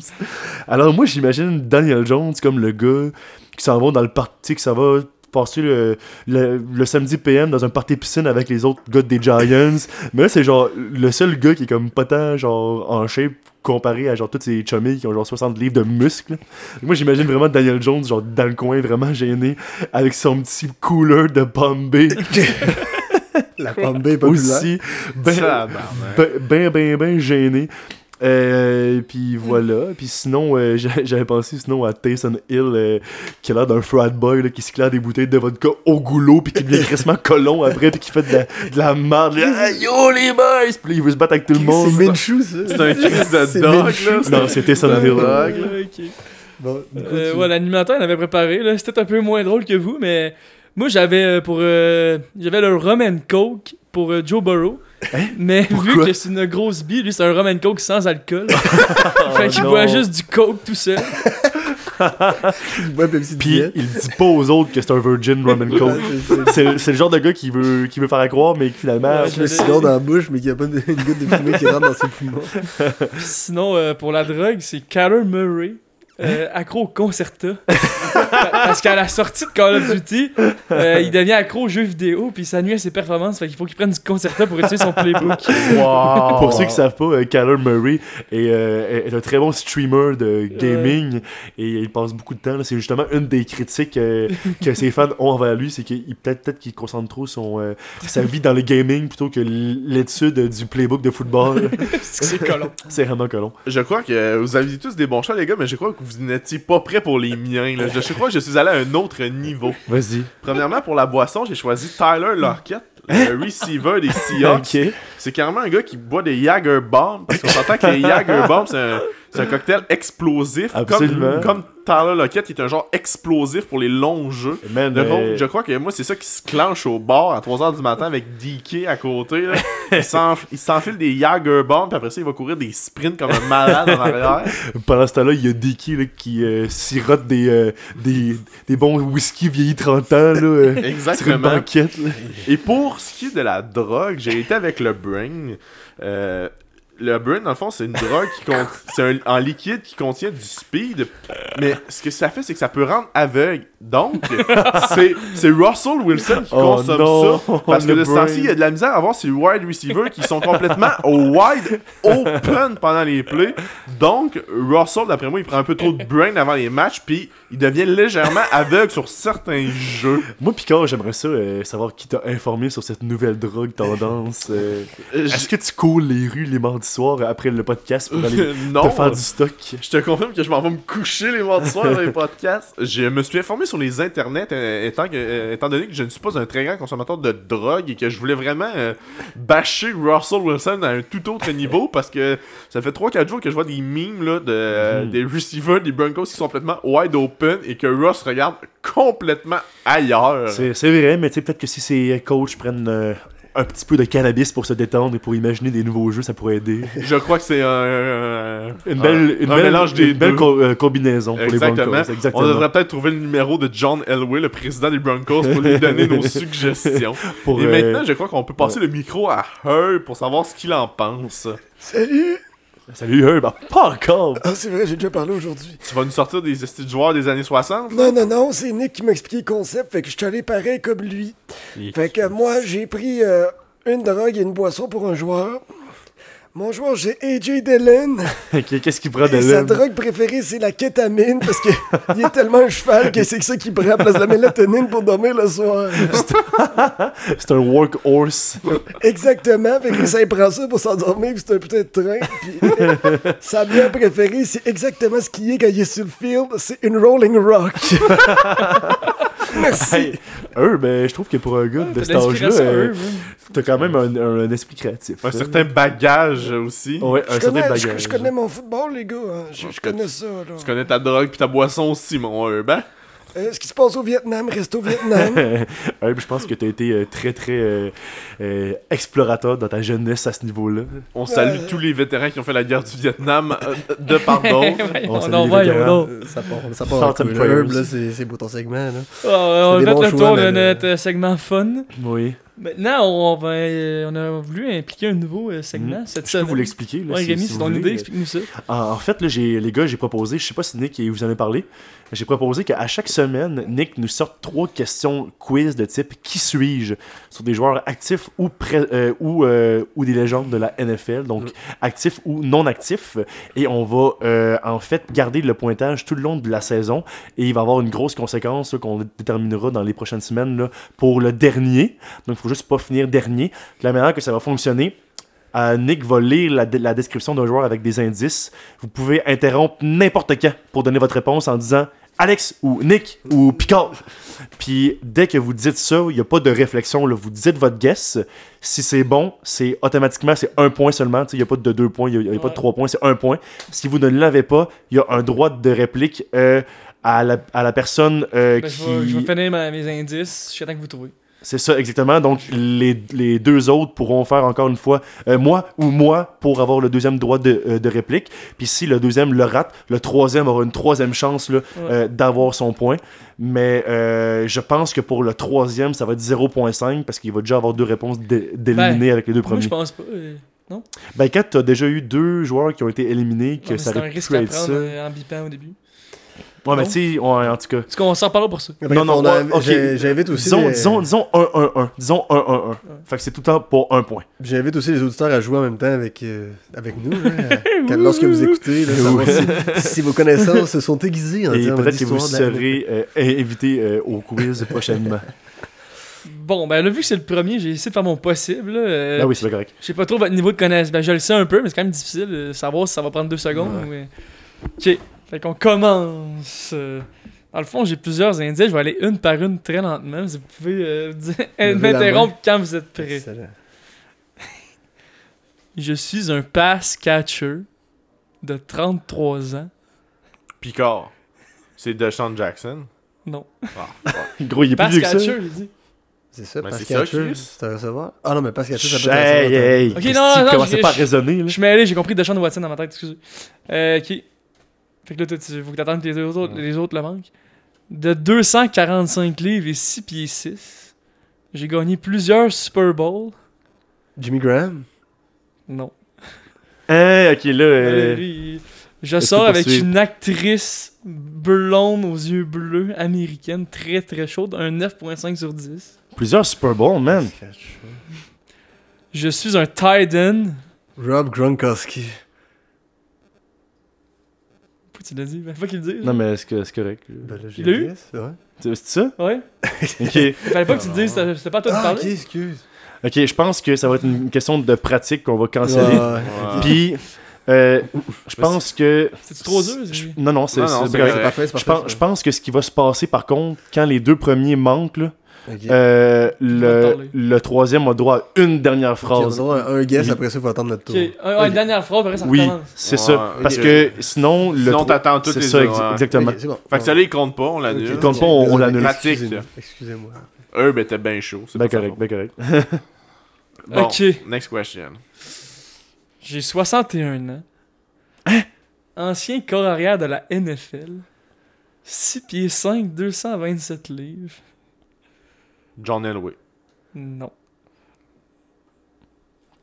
Alors moi j'imagine Daniel Jones comme le gars qui s'en va dans le party, qui s'en va passer le, le, le samedi PM dans un party piscine avec les autres gars des Giants. Mais là c'est genre le seul gars qui est comme pas tant genre en shape comparé à genre tous ces chummies qui ont genre 60 livres de muscles. Moi j'imagine vraiment Daniel Jones genre dans le coin vraiment gêné avec son petit cooler de Bombay La Bay populaire. aussi ben ben ben ben, ben gêné euh, puis voilà puis sinon euh, j'a- j'avais pensé sinon à Taysom Hill euh, qui a l'air d'un frat boy là, qui se claire des bouteilles de vodka au goulot puis qui devient crissement colon après puis qui fait de la, de la merde là. Ah, yo les boys puis là, il veut se battre avec tout le monde C'est Minshew, ça. C'est un crise de dog, là. non c'est un Hill dog. là. ok. Bon, Euh, tu- ouais, l'animateur il avait préparé. là. C'était un peu moins drôle que vous, mais moi j'avais euh, pour euh, j'avais le rum and coke pour euh, Joe Burrow. Mais vu que c'est une grosse bille, lui c'est un rum and coke sans alcool. Oh, fait qu'il non. boit juste du coke tout seul. Pepsi Puis il dit pas aux autres que c'est un virgin rum and Ouais, coke. c'est le genre de gars qui veut, qui veut faire à croire, mais qui finalement. Ouais, Je me cigare dans la bouche, mais qu'il n'y a pas de- une goutte de fumée qui rentre dans ses poumons. Puis sinon, euh, pour la drogue, c'est Kyler Murray. euh, accro au Concerta. Parce qu'à la sortie de Call of Duty, euh, il devient accro aux jeux vidéo, puis ça nuit à ses performances. Fait qu'il faut qu'il prenne du Concerta pour utiliser son playbook. Wow. Pour ceux qui savent pas, euh, Kyler Murray est, euh, est un très bon streamer de gaming et il passe beaucoup de temps. C'est justement une des critiques euh, que ses fans ont envers lui, c'est qu'il peut-être peut qu'il concentre trop son, euh, sa vie dans le gaming plutôt que l'étude du playbook de football. c'est colon. c'est vraiment colon. Je crois que vous aviez tous des bons choix, les gars, mais je crois que vous n'étiez pas prêts pour les miens. là. Je, je crois je suis allé à un autre niveau. Vas-y. Premièrement, pour la boisson, j'ai choisi Tyler Lockett, le receiver des Seahawks. C'est carrément un gars qui boit des Jager Bombs, parce qu'on s'entend que les Jager Bombs, c'est un, c'est un cocktail explosif. Absolument. Comme, comme Tyler Lockett, qui est un genre explosif pour les longs jeux. Man, De euh, je crois que moi, c'est ça qui se clenche au bar à 3h du matin avec DK à côté. là. Il s'enf- il s'enfile des Jager Bombs, puis après ça, il va courir des sprints comme un malade en arrière. Pendant ce temps-là, il y a Dicky là, qui euh, sirote des, euh, des, des bons whisky vieillis 30 ans là, euh, sur une Exactement. banquette. là. Et pour ce qui est de la drogue, j'ai été avec le Brain. Euh, le Brain, dans le fond, c'est une drogue qui con- c'est un- en liquide qui contient du speed. Mais ce que ça fait, c'est que ça peut rendre aveugle. Donc, c'est c'est Russell Wilson qui Oh consomme non, ça. Parce que le de ce temps-ci, il y a de la misère à voir ces wide receivers qui sont complètement wide open pendant les plays. Donc, Russell, d'après moi, il prend un peu trop de brain avant les matchs, puis il devient légèrement aveugle sur certains jeux. Moi, Picard, j'aimerais ça euh, savoir qui t'a informé sur cette nouvelle drogue tendance. euh. Euh, Est-ce que tu cours les rues les mardis soirs après le podcast pour aller non, te faire du stock? je te confirme que je m'en vais me coucher les mardis soirs dans les podcasts. Je me suis informé sur les internets euh, étant, que, euh, étant donné que je ne suis pas un très grand consommateur de drogue et que je voulais vraiment euh, bâcher Russell Wilson à un tout autre niveau parce que ça fait 3-4 jours que je vois des memes là, de, Mhm. des receivers des Broncos qui sont complètement wide open et que Russ regarde complètement ailleurs. C'est vrai, mais tu sais, peut-être que si ces coachs prennent un petit peu de cannabis pour se détendre et pour imaginer des nouveaux jeux, ça pourrait aider. Je crois que c'est un, un- Une un- belle, une un belle, mélange des une belle deux. co- euh, combinaison pour Exactement. les Broncos. Exactement. On devrait peut-être trouver le numéro de John Elway, le président des Broncos, pour lui donner nos suggestions. Pour, Et euh, maintenant, je crois qu'on peut passer le micro à Herb pour savoir ce qu'il en pense. Salut! Salut, Herb. Ah, pas encore. Ah, c'est vrai, j'ai déjà parlé aujourd'hui. Tu vas nous sortir des styles de joueurs des années 60? Non, non, non, c'est Nick qui m'a expliqué le concept, fait que je suis allé pareil comme lui. Fait que moi, j'ai pris euh, une drogue et une boisson pour un joueur. Mon joueur, j'ai AJ Dillon. Qu'est-ce qu'il prend de sa drogue préférée, c'est la kétamine, parce que il est tellement un cheval que c'est ça qu'il prend à la place de la mélatonine pour dormir le soir. C'est un workhorse. Exactement, fait que ça, il prend ça pour s'endormir, puis c'est un putain de train. Puis, sa bière préférée, c'est exactement ce qu'il est quand il est sur le field, c'est une Rolling Rock. Merci. Hey, Herb, euh, je trouve que pour un gars de T'as cet âge-là, euh, eux, t'as quand même un, un- un esprit créatif. Un hein. certain bagage aussi. Ouais, un Je certain connais, bagage. je connais mon football, les gars. hein. Je, je connais ça. Là. Tu connais ta drogue puis ta boisson aussi, mon hein? Euh, ce qui se passe au Vietnam reste au Vietnam. Herb, je pense que t'as été euh, très très euh, euh, explorateur dans ta jeunesse à ce niveau-là. On salue Ouais. tous les vétérans qui ont fait la guerre du Vietnam euh, de par d'autres. Ouais, On on salue en les voit, ça part, ça part part c'est c'est pour ton segment. Là. Ah, on va le tour de notre euh, segment fun. Oui. Maintenant, on, va, euh, on a voulu impliquer un nouveau euh, segment Mhm. cette Je peux semaine. vous l'expliquer. Ouais, Rémi, si c'est ton idée, explique-nous ça. En, en fait, là, les gars, j'ai proposé, je sais pas si Nick vous en a parlé, j'ai proposé qu'à chaque semaine, Nick nous sorte trois questions quiz de type Qui suis-je sur des joueurs actifs ou, euh, ou, euh, ou des légendes de la NFL, donc actifs ou non actifs. Et on va euh, en fait garder le pointage tout le long de la saison et il va avoir une grosse conséquence qu'on déterminera dans les prochaines semaines là, pour le dernier. Donc, il faut juste pas finir dernier. De la manière que ça va fonctionner, euh, Nick va lire la, la description d'un joueur avec des indices. Vous pouvez interrompre n'importe quand pour donner votre réponse en disant Alex ou Nick ou Picard. Puis dès que vous dites ça, il n'y a pas de réflexion. Là. Vous dites votre guess. Si c'est bon, c'est automatiquement c'est un point seulement. Il n'y a pas de deux points, il n'y a, il y a pas de trois points, c'est un point. Si vous ne l'avez pas, il y a un droit de réplique euh, à, la, à la personne euh, Ben, qui. je, vais, je vais finir ma- mes indices. Je suis que vous trouvez. C'est ça, exactement. Donc, les, les deux autres pourront faire encore une fois euh, moi ou moi pour avoir le deuxième droit de, euh, de réplique. Puis si le deuxième le rate, le troisième aura une troisième chance là, euh, d'avoir son point. Mais euh, je pense que pour le troisième, ça va être 0.5 parce qu'il va déjà avoir deux réponses d'é- d'éliminer avec les deux Moi, premiers. je pense pas. Ben, quand tu as déjà eu deux joueurs qui ont été éliminés, que ça aurait risque pu être ça. en bipant au début. Ouais, mais tu sais, ouais, en tout cas. Est-ce qu'on s'en parle pour ça? Bref, Non, non, ouais, J'invite aussi, Disons, les- disons, disons 1-1-1. Disons 1-1-1. Fait que c'est tout le temps pour un point. j'invite aussi les auditeurs à jouer en même temps avec, euh, avec nous. hein, quand- lorsque vous écoutez, là, si, si vos connaissances se sont aiguisées en Et peut-être que vous serez euh, invité euh, au quiz prochainement. Bon, ben là, vu que c'est le premier, j'ai essayé de faire mon possible. là, euh, ah oui, c'est correct. Je sais pas trop votre niveau de connaissance. Ben, je le sais un peu, mais c'est quand même difficile de savoir si ça va prendre deux secondes. mais- Ok, fait qu'on commence. euh, Dans le fond, j'ai plusieurs indices. Je vais aller une par une très lentement. Vous pouvez euh, m'interrompre quand vous êtes prêts. Excellent. Je suis un pass catcher de 33 ans. Picard. C'est Deshaun Jackson. Non. Ah. Gros, il est plus Pass vieux que ça. catcher, dit. C'est ça, Ben, Pass c'est ça, Catcher, c'est un recevoir? Ah non, mais Pass Catcher, ça peut être un recevoir. hey, Ok, non, non, je- pas à raisonner. Là. Je suis mêlé, j'ai compris Deshaun Watson dans ma tête, excusez. Euh, ok. Fait que là, tu faut que t'attendes que les deux autres, les autres le manquent. De 245 livres et 6 pieds 6, j'ai gagné plusieurs Super Bowls. Jimmy Graham? Non. Hein, ok, là. euh, Je sors avec poursuivre? une actrice blonde aux yeux bleus, américaine, très très chaude, un 9.5 sur 10. plusieurs Super Bowl, man. Je suis un tight end. Rob Gronkowski. Pourquoi tu l'as dit? Ben, faut qu'il le dise. Non, mais c'est que- c'est correct? Ben là, j'ai Il l'a eu? c'est vrai. C'est c'est ça? Ouais. Ok. Fallait pas que tu le dises, c'était c'était pas à toi de Ah, parler. ok, excuse. Ok, je pense que ça va être une question de pratique qu'on va canceller. Ouais. Ouais. Puis, euh, je pense que. C'est-tu trop dur? Je- c'est- Non, non, c'est c'est c'est. C'est parfait, c'est Je pense, je pense que ce qui va se passer, par contre, quand les deux premiers manquent, là, Ok. euh, le, le troisième a droit à une dernière on phrase. a droit à un guess, Oui. après ça, il faut attendre notre tour. Ok, un- ouais, une dernière phrase, après ça Oui, c'est Ouais, ça. Parce ok. que sinon, le Sinon, tro- t'attends toutes c'est les ça, ex- ouais. exactement. Ok, c'est bon. Fait que ça, il compte pas, on l'annule. Il compte pas, on- on l'annule. excusez-moi, Excusez-moi. Excusez-moi. Herb était bien chaud. c'est Ben correct, ben correct. Bon, Ok. next question. J'ai 61 ans. Ancien corps arrière de la NFL. 6 pieds 5, 227 livres. John Elway. Non.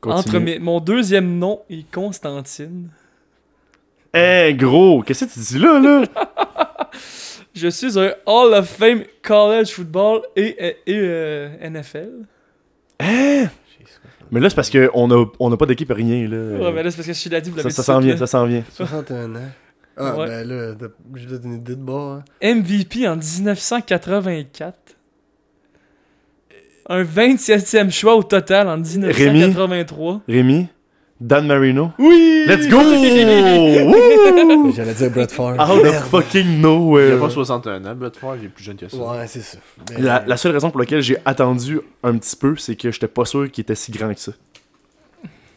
Continue. Entre mes- mon deuxième nom et Constantine, Hey, gros, qu'est-ce que tu dis là, là? je suis un Hall of Fame College Football et, et, et, euh, NFL. Mais là, c'est parce qu'on n'a on a pas d'équipe rien, là. Ouais, mais là, c'est parce que je l'ai dit, vous ça, l'avez ça s'en vient, ça s'en vient. 61 ans. Ah, Ouais. ben là, t'as- je donne une idée de bord. hein. MVP en 1984. Un 27e choix au total en 1983. Rémi, Dan Marino? Oui! Let's go! J'allais dire Brett Favre. Out of fucking Il a nowhere. pas 61 ans, Brett Favre, il est plus jeune que ça. Ouais, c'est ça. Mais- La, la seule raison pour laquelle j'ai attendu un petit peu, c'est que j'étais pas sûr qu'il était si grand que ça.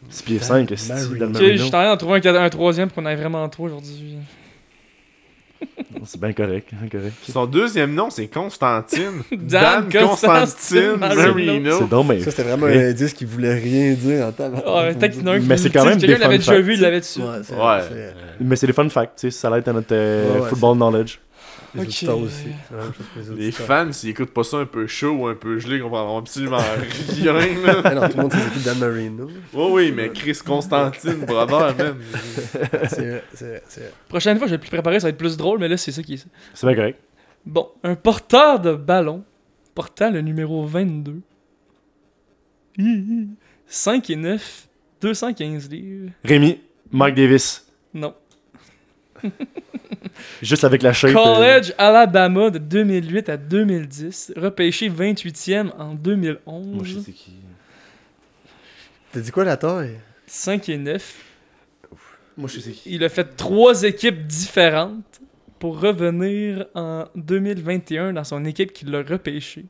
6 pieds 5, Dan c'est. Dan Marino. je suis en train d'en trouver un, un troisième pour qu'on aille vraiment trop aujourd'hui. C'est bien correct, bien correct. Son deuxième nom, c'est Constantine. Dan Constantine Marino. C'est donc, mais. Ça, c'était vraiment vrai. un indice qui voulait rien dire en temps. Un qui Mais c'est quand même Quelqu'un des l'avait fun déjà facts. vu, il l'avait dessus. Ouais, Ouais. Mais c'est des fun facts, tu sais, ça l'aide à notre euh, Ouais, ouais, football knowledge. Les auditeurs aussi. Même fans, s'ils écoutent pas ça un peu chaud ou un peu gelé, ils comprendront absolument rien. là. Non, tout le monde qui Dan Marino. Oui, oui, mais Chris Constantine, brother, man. C'est vrai, c'est vrai, c'est vrai. Prochaine fois, je vais plus préparer, ça va être plus drôle, mais là, c'est ça qui est ça. C'est bien correct. Bon, un porteur de ballon portant le numéro 22. 5 et 9, 215 livres. Rémi, Mike Davis. Non. Juste avec la shape. euh, College Alabama de 2008 à 2010. Repêché 28e en 2011. Moi, je sais qui. T'as dit quoi la taille? 5 et 9. Moi, je sais qui. Il a fait trois équipes différentes pour revenir en 2021 dans son équipe qui l'a repêché.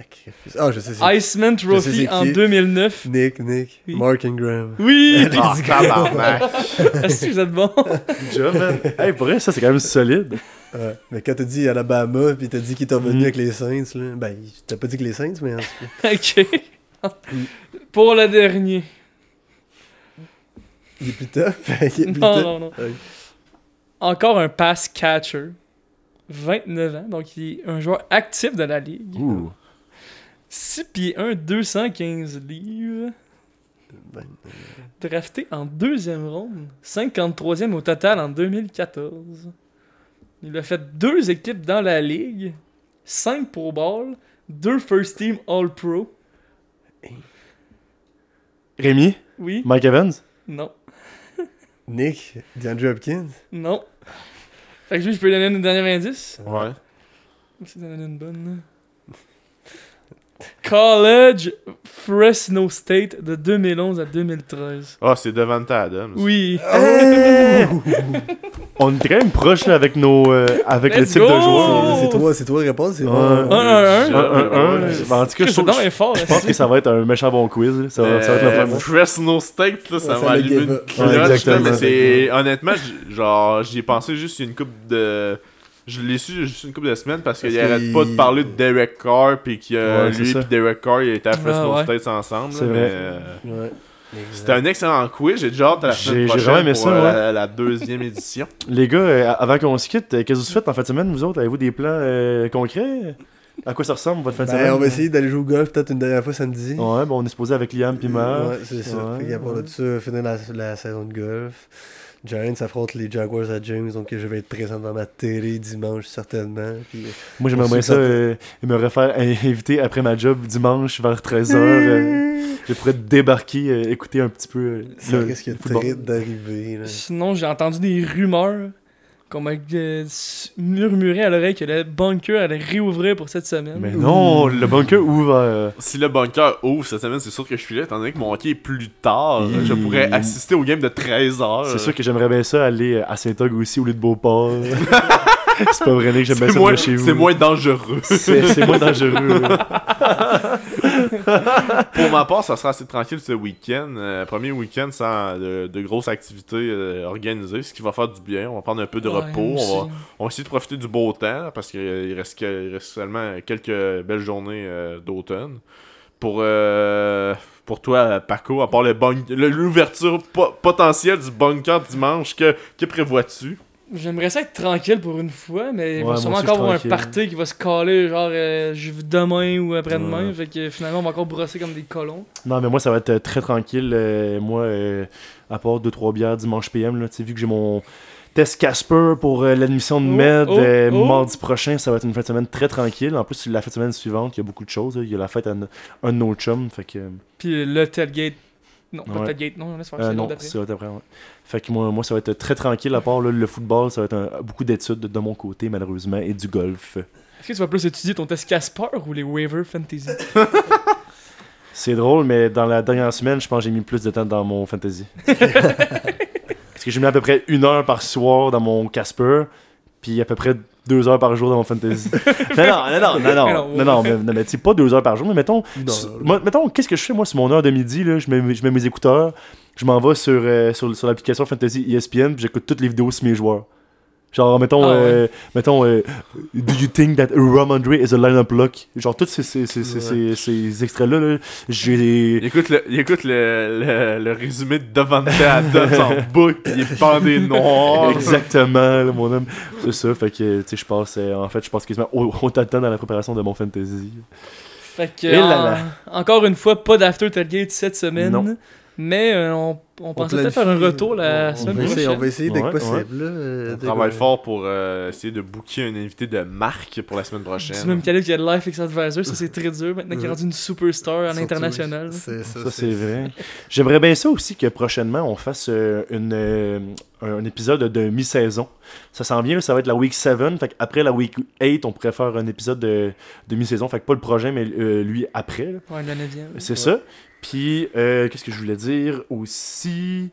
Sacrifice. Ah, je sais, c'est Iceman Trophy en qui? 2009. Nick, Nick, Oui. Mark Ingram. Oui! Ah, tabarnak. Est-ce que vous êtes bon? Good job, man. Hey, pour vrai, ça, c'est quand même solide. Ouais. Mais quand t'as dit Alabama, puis t'as dit qu'il était revenu Mm. avec les Saints, là, ben, t'as pas dit que les Saints, mais en tout cas, ok. Pour le dernier. il est plus tough. il est plus Non, tough. non, non. Ouais. Encore un pass catcher. 29 ans, donc il est un joueur actif de la ligue. Ouh. 6 pieds 1, 215 livres. Ben, Drafté en deuxième ronde. 53e au total en 2014. Il a fait deux équipes dans la ligue. 5 Pro Bowl. 2 First Team All Pro. Rémi, Oui? Mike Evans? Non. Nick, DeAndre Hopkins? Non. Fait que je peux lui donner un dernier indice. Ouais. C'est donner une bonne. College Fresno State de 2011 à 2013. Ah, c'est Devante Adams. Oui. On est quand même proche là, avec, nos, euh, avec le type go! de joueur. Oh! C'est toi, c'est toi la réponse, c'est Ouais. bon. Un, un, un. Un, un, un. Ouais. Ben, en tout cas, je, fort. pense que ça va être un méchant bon quiz. là. Ça, va, ça va être Euh, le. Fresno State, là, ça Ouais, va allumer une cloche. Ouais, honnêtement, genre j'y ai pensé juste une couple de je l'ai su juste une couple de semaines parce qu'il arrête pas de parler de Derek Carr puis que Ouais, lui et Derek Carr ils étaient à Fresno Ah, ouais. State ensemble. C'est vrai. mais, euh, Ouais. C'était un excellent quiz, j'ai déjà hâte à la J'ai- semaine j'ai prochaine aimé pour ça, euh, ouais. la, la deuxième édition. Les gars, euh, avant qu'on se quitte, qu'est-ce que vous faites en fin de semaine, vous autres? Avez-vous des plans euh, concrets? À quoi ça ressemble votre fin de Ben, semaine? on va essayer d'aller jouer au golf peut-être une dernière fois samedi. Ouais, bon, on est supposé avec Liam puis Marc. Ouais, c'est ça. Ouais, ouais. de ça, finir la, la saison de golf. Giants affrontent les Jaguars à James, donc je vais être présent dans ma télé dimanche certainement. Puis, euh, Moi, j'aimerais bien ça, euh, me refaire inviter après ma job dimanche vers 13h. euh, je pourrais débarquer, euh, écouter un petit peu euh, ça le, risque le football. très d'arriver. Sinon, j'ai entendu des rumeurs qu'on m'a euh, murmuré à l'oreille que le bunker allait réouvrir pour cette semaine. Mais non, le bunker ouvert. Si le bunker ouvre cette semaine, c'est sûr que je suis là, étant donné que mon hockey est plus tard. Je pourrais assister au game de 13h. C'est sûr que j'aimerais bien ça aller euh, à Saint-Og aussi au lieu de Beauport. c'est pas vrai que j'aime bien ça moins, de chez vous. c'est moins dangereux. C'est moins dangereux. Pour ma part, ça sera assez tranquille ce week-end. Euh, premier week-end sans de, de grosses activités euh, organisées, ce qui va faire du bien. On va prendre un peu de Ouais, repos. On va, on va essayer de profiter du beau temps parce qu'il reste, que- il reste seulement quelques belles journées euh, d'automne. Pour, euh, pour toi, Paco, à part le- l'ouverture po- potentielle du bunker dimanche, que, que prévois-tu? J'aimerais ça être tranquille pour une fois, mais il Ouais, va sûrement encore avoir un party qui va se caler, genre euh, demain ou après-demain. Ouais. Fait que finalement, on va encore brosser comme des colons. Non, mais moi, ça va être euh, très tranquille. Euh, moi, euh, à part 2-3 bières dimanche PM, là, vu que j'ai mon test Casper pour euh, l'admission de Oh, Med oh, oh. mardi prochain, ça va être une fin de semaine très tranquille. En plus, la fin de semaine suivante, il y a beaucoup de choses. là. Il y a la fête à un, de nos chums. Fait que, euh, Puis le tailgate. Non, pas Ouais. tailgate, non, laisse faire euh, non, c'est l'autre après. ouais. Fait que moi, moi, ça va être très tranquille. À part là, le football, ça va être un- beaucoup d'études de mon côté, malheureusement, et du golf. Est-ce que tu vas plus étudier ton test Casper ou les waiver fantasy? C'est drôle, mais dans la dernière semaine, je pense que j'ai mis plus de temps dans mon fantasy. Parce que j'ai mis à peu près une heure par soir dans mon Casper, puis à peu près deux heures par jour dans mon fantasy. non, non, non, non, non, non, non, non, mais, non, mais tu pas deux heures par jour, mais mettons, moi, mettons, qu'est-ce que je fais, moi, sur mon heure de midi, là, je mets, je mets mes écouteurs, je m'en vais sur, euh, sur, sur l'application Fantasy ESPN, puis j'écoute toutes les vidéos sur mes joueurs. Genre, mettons, Ah ouais. euh, mettons euh, Do you think that Ramondre is a line-up lock? Genre, tous ces, ces, ces, ces, ces- ces extraits-là, là, j'ai... Il écoute le, écoute le, le, le résumé de Devante Adams en boucle, pis il est bandé noir. Exactement, là, mon homme. C'est ça, fait que, tu sais, je passe, euh, en fait, je passe quasiment au- autant de temps dans la préparation de mon fantasy. Fait que, Et là en- là. encore une fois, pas d'after tailgate cette semaine. Non. Mais euh, on, on pensait peut-être faire un retour la on, semaine va essayer, prochaine. on va essayer dès que Ouais, possible. euh, On travaille fort pour euh, essayer de booker un invité de marque pour la semaine prochaine. C'est même Caleb qui a de Life Advisor, ça c'est très dur maintenant qu'il est rendu une superstar à l'international. C'est ça, Ça, c'est vrai. J'aimerais bien ça aussi que prochainement, on fasse euh, une, euh, un épisode de mi-saison. Ça s'en vient, là, ça va être la week 7. Fait après la week 8, on pourrait faire un épisode de, de mi-saison. Fait que pas le projet, mais euh, lui après. là. Ouais, la 9 C'est ça. Puis, euh, qu'est-ce que je voulais dire aussi?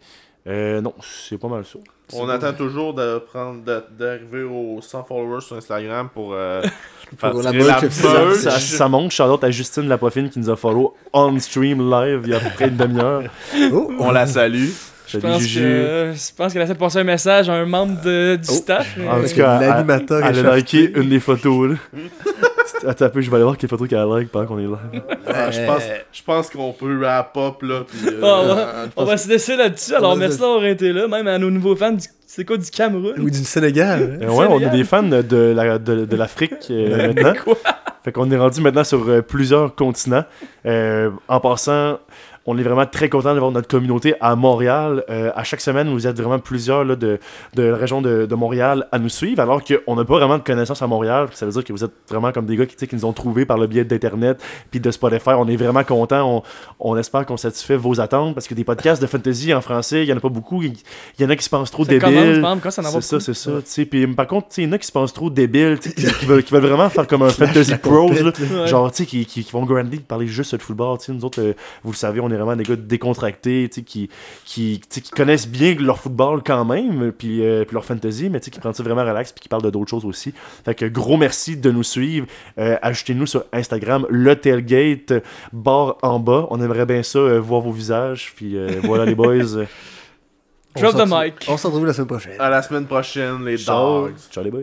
Euh, non, c'est pas mal ça. On attend toujours de prendre de- d'arriver aux 100 followers sur Instagram pour euh, Pour la la officielle. Ça, ça, ça monte, shout à Justine Lapoffine qui nous a follow on stream live il y a à peu près une demi-heure. Oh, On la salue. Je pense, Juju. que, je pense qu'elle a fait passer un message à un membre de, du Oh. staff. En Parce tout que cas, l'animateur elle, a liké une des photos. Là. Attends un peu, je vais aller voir quelle photo qu'elle a like pendant qu'on est là. Ah, je pense, je pense qu'on peut wrap up là. Puis, euh, Ah, ouais. Euh, On va se laisser là-dessus. Alors, merci d'avoir été là, même à nos nouveaux fans. du- C'est quoi du Cameroun? Ou du Sénégal. hein. Euh, ouais, on est des fans de, la- de, de l'Afrique euh, maintenant. Quoi? Fait qu'on est rendu maintenant sur euh, plusieurs continents. Euh, en passant, on est vraiment très content d'avoir notre communauté à Montréal. Euh, à chaque semaine, vous êtes vraiment plusieurs là, de, de la région de, de Montréal à nous suivre, alors qu'on n'a pas vraiment de connaissances à Montréal. Ça veut dire que vous êtes vraiment comme des gars qui, tu sais, qui nous ont trouvés par le biais d'Internet puis de Spotify. On est vraiment content. On, on espère qu'on satisfait vos attentes parce que des podcasts de fantasy en français, il n'y en a pas beaucoup. Il y en a qui se pensent trop Ça débiles. C'est ça, c'est ça. tu sais. Puis par contre, il y en a qui se pensent trop débiles, qui, qui veulent, qui veulent vraiment faire comme un fantasy pros, là. Ouais. genre, tu sais, qui, qui, qui vont grandir, parler juste de football. tu sais. Nous autres, euh, vous le savez, on est vraiment des gars décontractés, tu sais, qui, qui, tu sais, qui connaissent bien leur football quand même, puis, euh, puis leur fantasy, mais tu sais, qui prennent ça vraiment relax, puis qui parlent de d'autres choses aussi. Fait que gros merci de nous suivre. Euh, Ajoutez-nous sur Instagram, le tailgate, barre en bas. On aimerait bien ça, euh, voir vos visages. Puis euh, voilà, les boys. Drop the mic. On se retrouve la semaine prochaine. À la semaine prochaine, les ciao. dogs. Ciao, les boys.